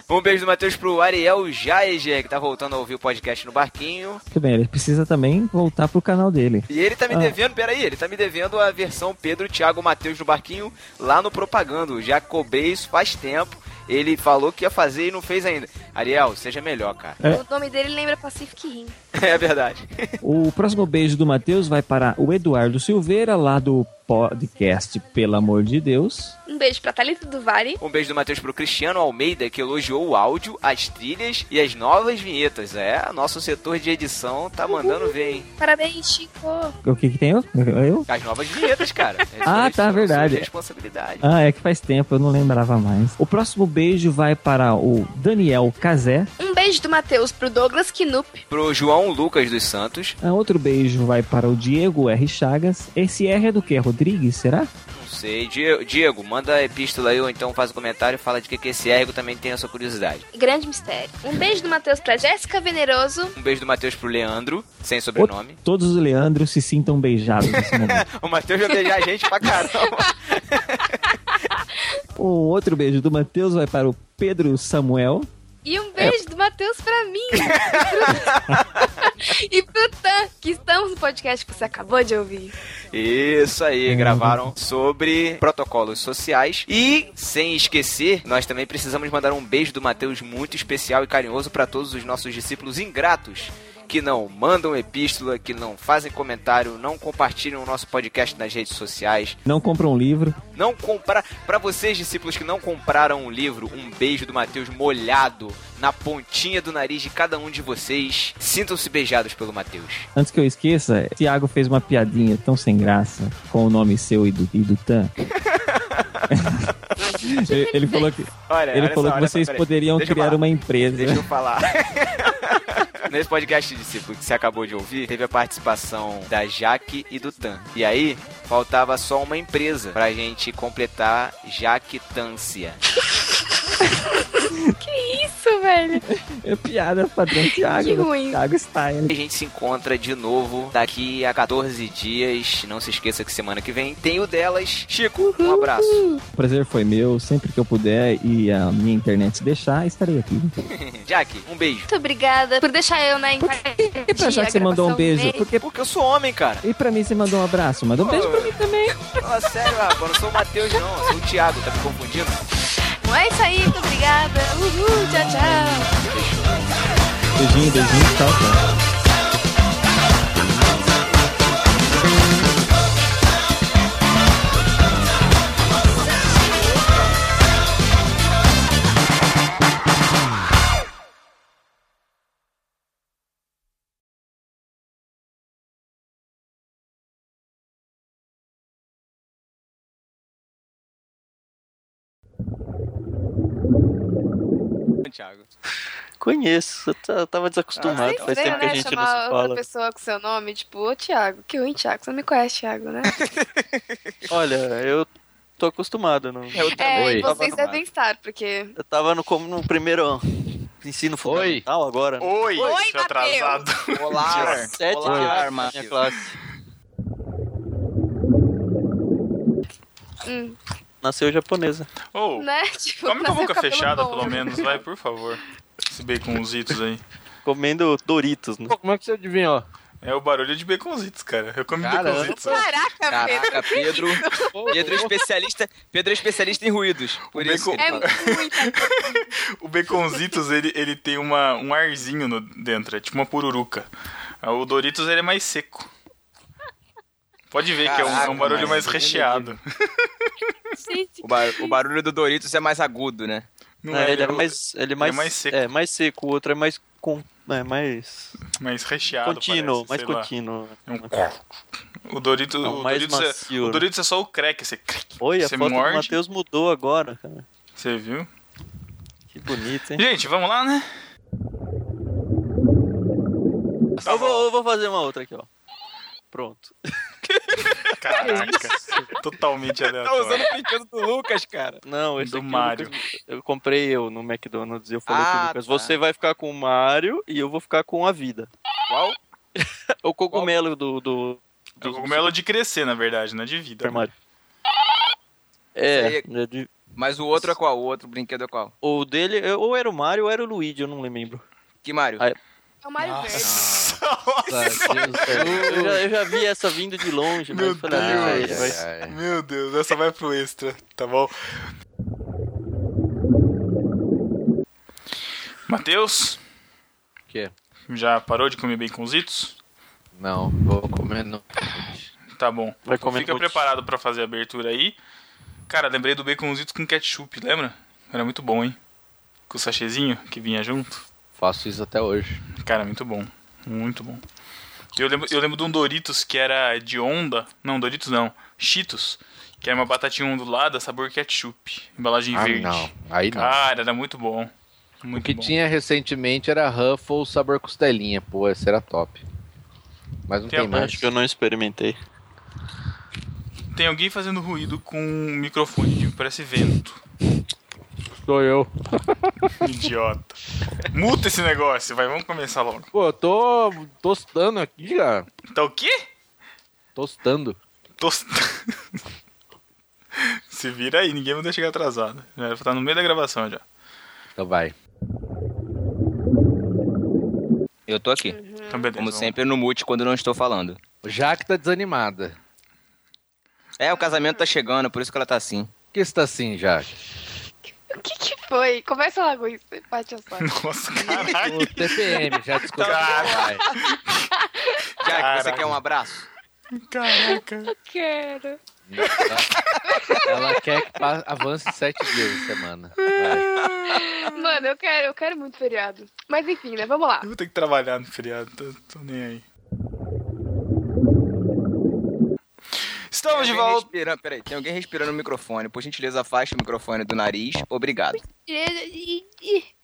Um beijo do Matheus pro Ariel Jaeger, que tá voltando a ouvir o podcast no barquinho. Tudo bem, ele precisa também voltar pro canal dele. E ele tá me Ah. devendo, peraí, ele tá me devendo a versão Pedro, Thiago, Matheus no barquinho lá no Propagando. Já cobrei isso faz tempo. Ele falou que ia fazer e não fez ainda. Ariel, seja melhor, cara. É. O nome dele lembra Pacific Rim. É verdade. O próximo beijo do Matheus vai para o Eduardo Silveira, lá do podcast Pelo Amor de Deus. Um beijo pra Thalita do Vale. Um beijo do Matheus pro Cristiano Almeida, que elogiou o áudio, as trilhas e as novas vinhetas. É, nosso setor de edição tá mandando ver, hein? Parabéns, Chico. O que que tem eu? Eu? As novas vinhetas, cara. Ah, Essas tá, verdade. responsabilidade. Ah, é que faz tempo, eu não lembrava mais. O próximo beijo vai para o Daniel Cazé. Um beijo do Matheus pro Douglas Knup. Pro João Lucas dos Santos. Ah, outro beijo vai para o Diego R. Chagas. Esse R é do que? Rodrigues, será? Não sei. Diego, Diego, manda a epístola aí ou então faz um comentário e fala de que, que esse ergo também tem a sua curiosidade. Grande mistério. Um beijo do Matheus pra Jéssica Veneroso. Um beijo do Matheus pro Leandro, sem sobrenome. Todos os Leandros se sintam beijados nesse momento. o Matheus vai beijar a gente pra caramba. o outro beijo do Matheus vai para o Pedro Samuel. E um beijo do Matheus pra mim. e pro Tan, que estamos no podcast que você acabou de ouvir. Isso aí, gravaram sobre protocolos sociais. E, sem esquecer, nós também precisamos mandar um beijo do Matheus muito especial e carinhoso para todos os nossos discípulos ingratos. Que não mandam epístola, que não fazem comentário, não compartilham o nosso podcast nas redes sociais, Não compra um livro. não comprar. Para vocês, discípulos que não compraram um livro, um beijo do Matheus molhado na pontinha do nariz de cada um de vocês. Sintam-se beijados pelo Matheus. Antes que eu esqueça, Thiago fez uma piadinha tão sem graça com o nome seu e do, e do Tan. ele, falou que, Olha, ele olha falou só, que só, vocês peraí. poderiam criar falar. uma empresa. Deixa eu falar. Nesse podcast, discípulo, que você acabou de ouvir, teve a participação da Jaque e do Tan. E aí, faltava só uma empresa pra gente completar Jactância. Que isso? velho? É piada padrão Thiago. Que né? ruim. Thiago Style. A gente se encontra de novo daqui a 14 dias. Não se esqueça que semana que vem tem o delas. Chico, um abraço. O prazer foi meu. Sempre que eu puder e a minha internet se deixar, estarei aqui. Jack, um beijo. Muito obrigada por deixar eu, né, E pra achar que você mandou um beijo? Porque, Porque eu sou homem, cara. e pra mim você mandou um abraço? Manda um beijo pra mim também. Fala sério, rapaz. Eu não sou o Matheus, não. Eu sou o Thiago. Tá me confundindo? É isso aí, muito obrigada. Uhul, tchau, tchau. Beijinho, beijinho, tchau, tchau. Thiago. Conheço, eu ta- eu tava desacostumado. É Faz tempo que a né, gente não chamar se outra fala. pessoa com seu nome, tipo, ô Thiago, que ruim, Thiago, você não me conhece, Thiago, né? Olha, eu tô acostumado. Não... Eu É, Oi. e vocês devem estar, porque... Eu tava no, como no primeiro ensino fundamental agora. né? Oi, Oi, seu Mateus. atrasado. Olá. Sete Olá, Matheus. minha classe. Hum, Nasceu japonesa. Ô, né? Tipo, come com a boca fechada, bom. pelo menos, vai, por favor. Esse baconzitos aí. Comendo Doritos. Né? Pô, como é que você adivinhou? É o barulho de baconzitos, cara. Eu comi Caramba. baconzitos. Caraca, Caraca, Pedro. Pedro. Pedro é especialista. Pedro é especialista em ruídos. Por O isso que bacon- ele É muita O baconzitos, ele, ele tem uma, um arzinho no, dentro, é tipo uma pururuca. O Doritos, ele é mais seco. Pode ver que é um, é um Caraca, barulho mais é recheado. O, bar- o barulho do Doritos é mais agudo, né? Não É, é, ele é o- mais, ele é mais, mais seco. É, mais seco. O outro é mais com, é mais mais recheado. contínuo, parece, mais contínuo. É um- O Doritos, É o, mais Doritos é, macio, o né? Doritos é só o crack, você, Oi, a você foto do morde, Matheus mudou agora, cara. você viu? Que bonito, hein? Gente, vamos lá, né? eu, vou, eu vou fazer uma outra aqui, ó. Pronto. Caraca, totalmente Tá aleatório. usando o brinquedo do Lucas, cara. Não, esse Do aqui o Mario. Lucas- eu comprei eu no McDonald's e eu falei Ah, pro Lucas, tá. você vai ficar com o Mario e eu vou ficar com a vida. Qual? o cogumelo do, do, É o cogumelo de crescer, na verdade, não é de vida. Esse É, aí é de- Mas o outro é qual? O outro brinquedo é qual? o dele, ou era o Mario ou era o Luigi, eu não lembro. Que Mario? Ah, é o Mario Verde. Eu já, eu já vi essa vindo de longe, mas Meu eu falei, ah, Deus. vai- vai- Ai, Meu Deus, essa vai pro extra, tá bom? Matheus, o quê? já parou de comer baconzitos? Não, vou comer no... Tá bom. Vai comer Fica preparado pra fazer a abertura aí. Cara, lembrei do baconzitos com ketchup, lembra? Era muito bom, hein? Com o sachêzinho que vinha junto. Faço isso até hoje. Cara, muito bom. Muito bom. Eu lembro, eu lembro de um Doritos que era de onda. Não, Doritos não. Cheetos. Que era uma batatinha ondulada, sabor ketchup. Embalagem Ah, verde. não. Aí não. Cara, era muito bom. o Muito que bom. tinha recentemente era Ruffles sabor costelinha. Pô, esse era top. Mas não Tem tem, mais. Acho que eu não experimentei. Tem alguém fazendo ruído com um microfone que parece vento. Sou eu. Idiota. Muta esse negócio, vai, vamos começar logo. Pô, eu tô tostando aqui, cara. Tá o quê? Tostando. Tost... Se vira aí, ninguém vai chegar atrasado. Já era estar no meio da gravação já. Então vai. Eu tô aqui. Então, beleza. Como vamos. sempre, no mute quando não estou falando. O Jaque tá desanimada. É, o casamento tá chegando, por isso que ela tá assim. Por que você tá assim, Jaque? O que que foi? Começa logo isso, bate a sorte. Nossa, caralho. O TPM, já discutiu. Vai. Já que você quer um abraço? Caraca. Eu quero. Ela quer que avance sete dias a semana. Vai. Mano, eu quero, eu quero muito feriado. Mas enfim, né? Vamos lá. Eu vou ter que trabalhar no feriado, tô, tô nem aí. Estamos de volta. Respirando, peraí, tem alguém respirando no microfone. Por gentileza, afaste o microfone do nariz. Obrigado.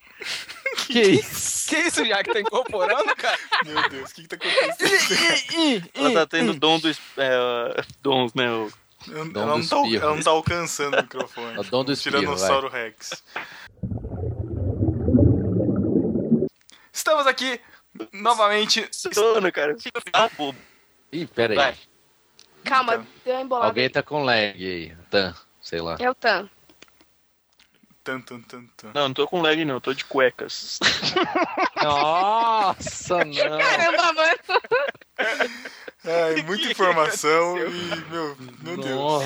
Que isso? Que isso, já que tá incorporando, cara? Meu Deus, o que, que tá acontecendo? Ela tá tendo dom dos. É, dons, né? o- Ela, Dom ela não tá, ela não tá alcançando o microfone. O dom do espirro, Tiranossauro Rex. Estamos aqui novamente. Sono, cara. Fica bobo. Ih, pera aí. Vai. Calma, deu uma embolada. Alguém tá com lag aí. Tan, sei lá. É o Tan. Tan, tan, tan, tan. Não, não tô com lag, não. Tô de cuecas. Nossa, não. Caramba, mano. Ai, muita informação e, meu, meu Deus.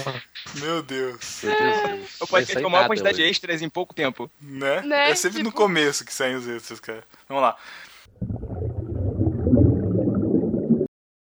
Meu Deus. O podcast com a maior quantidade de extras em pouco tempo. Né? Né? É sempre no Tipo- começo que saem os extras, cara. Vamos lá.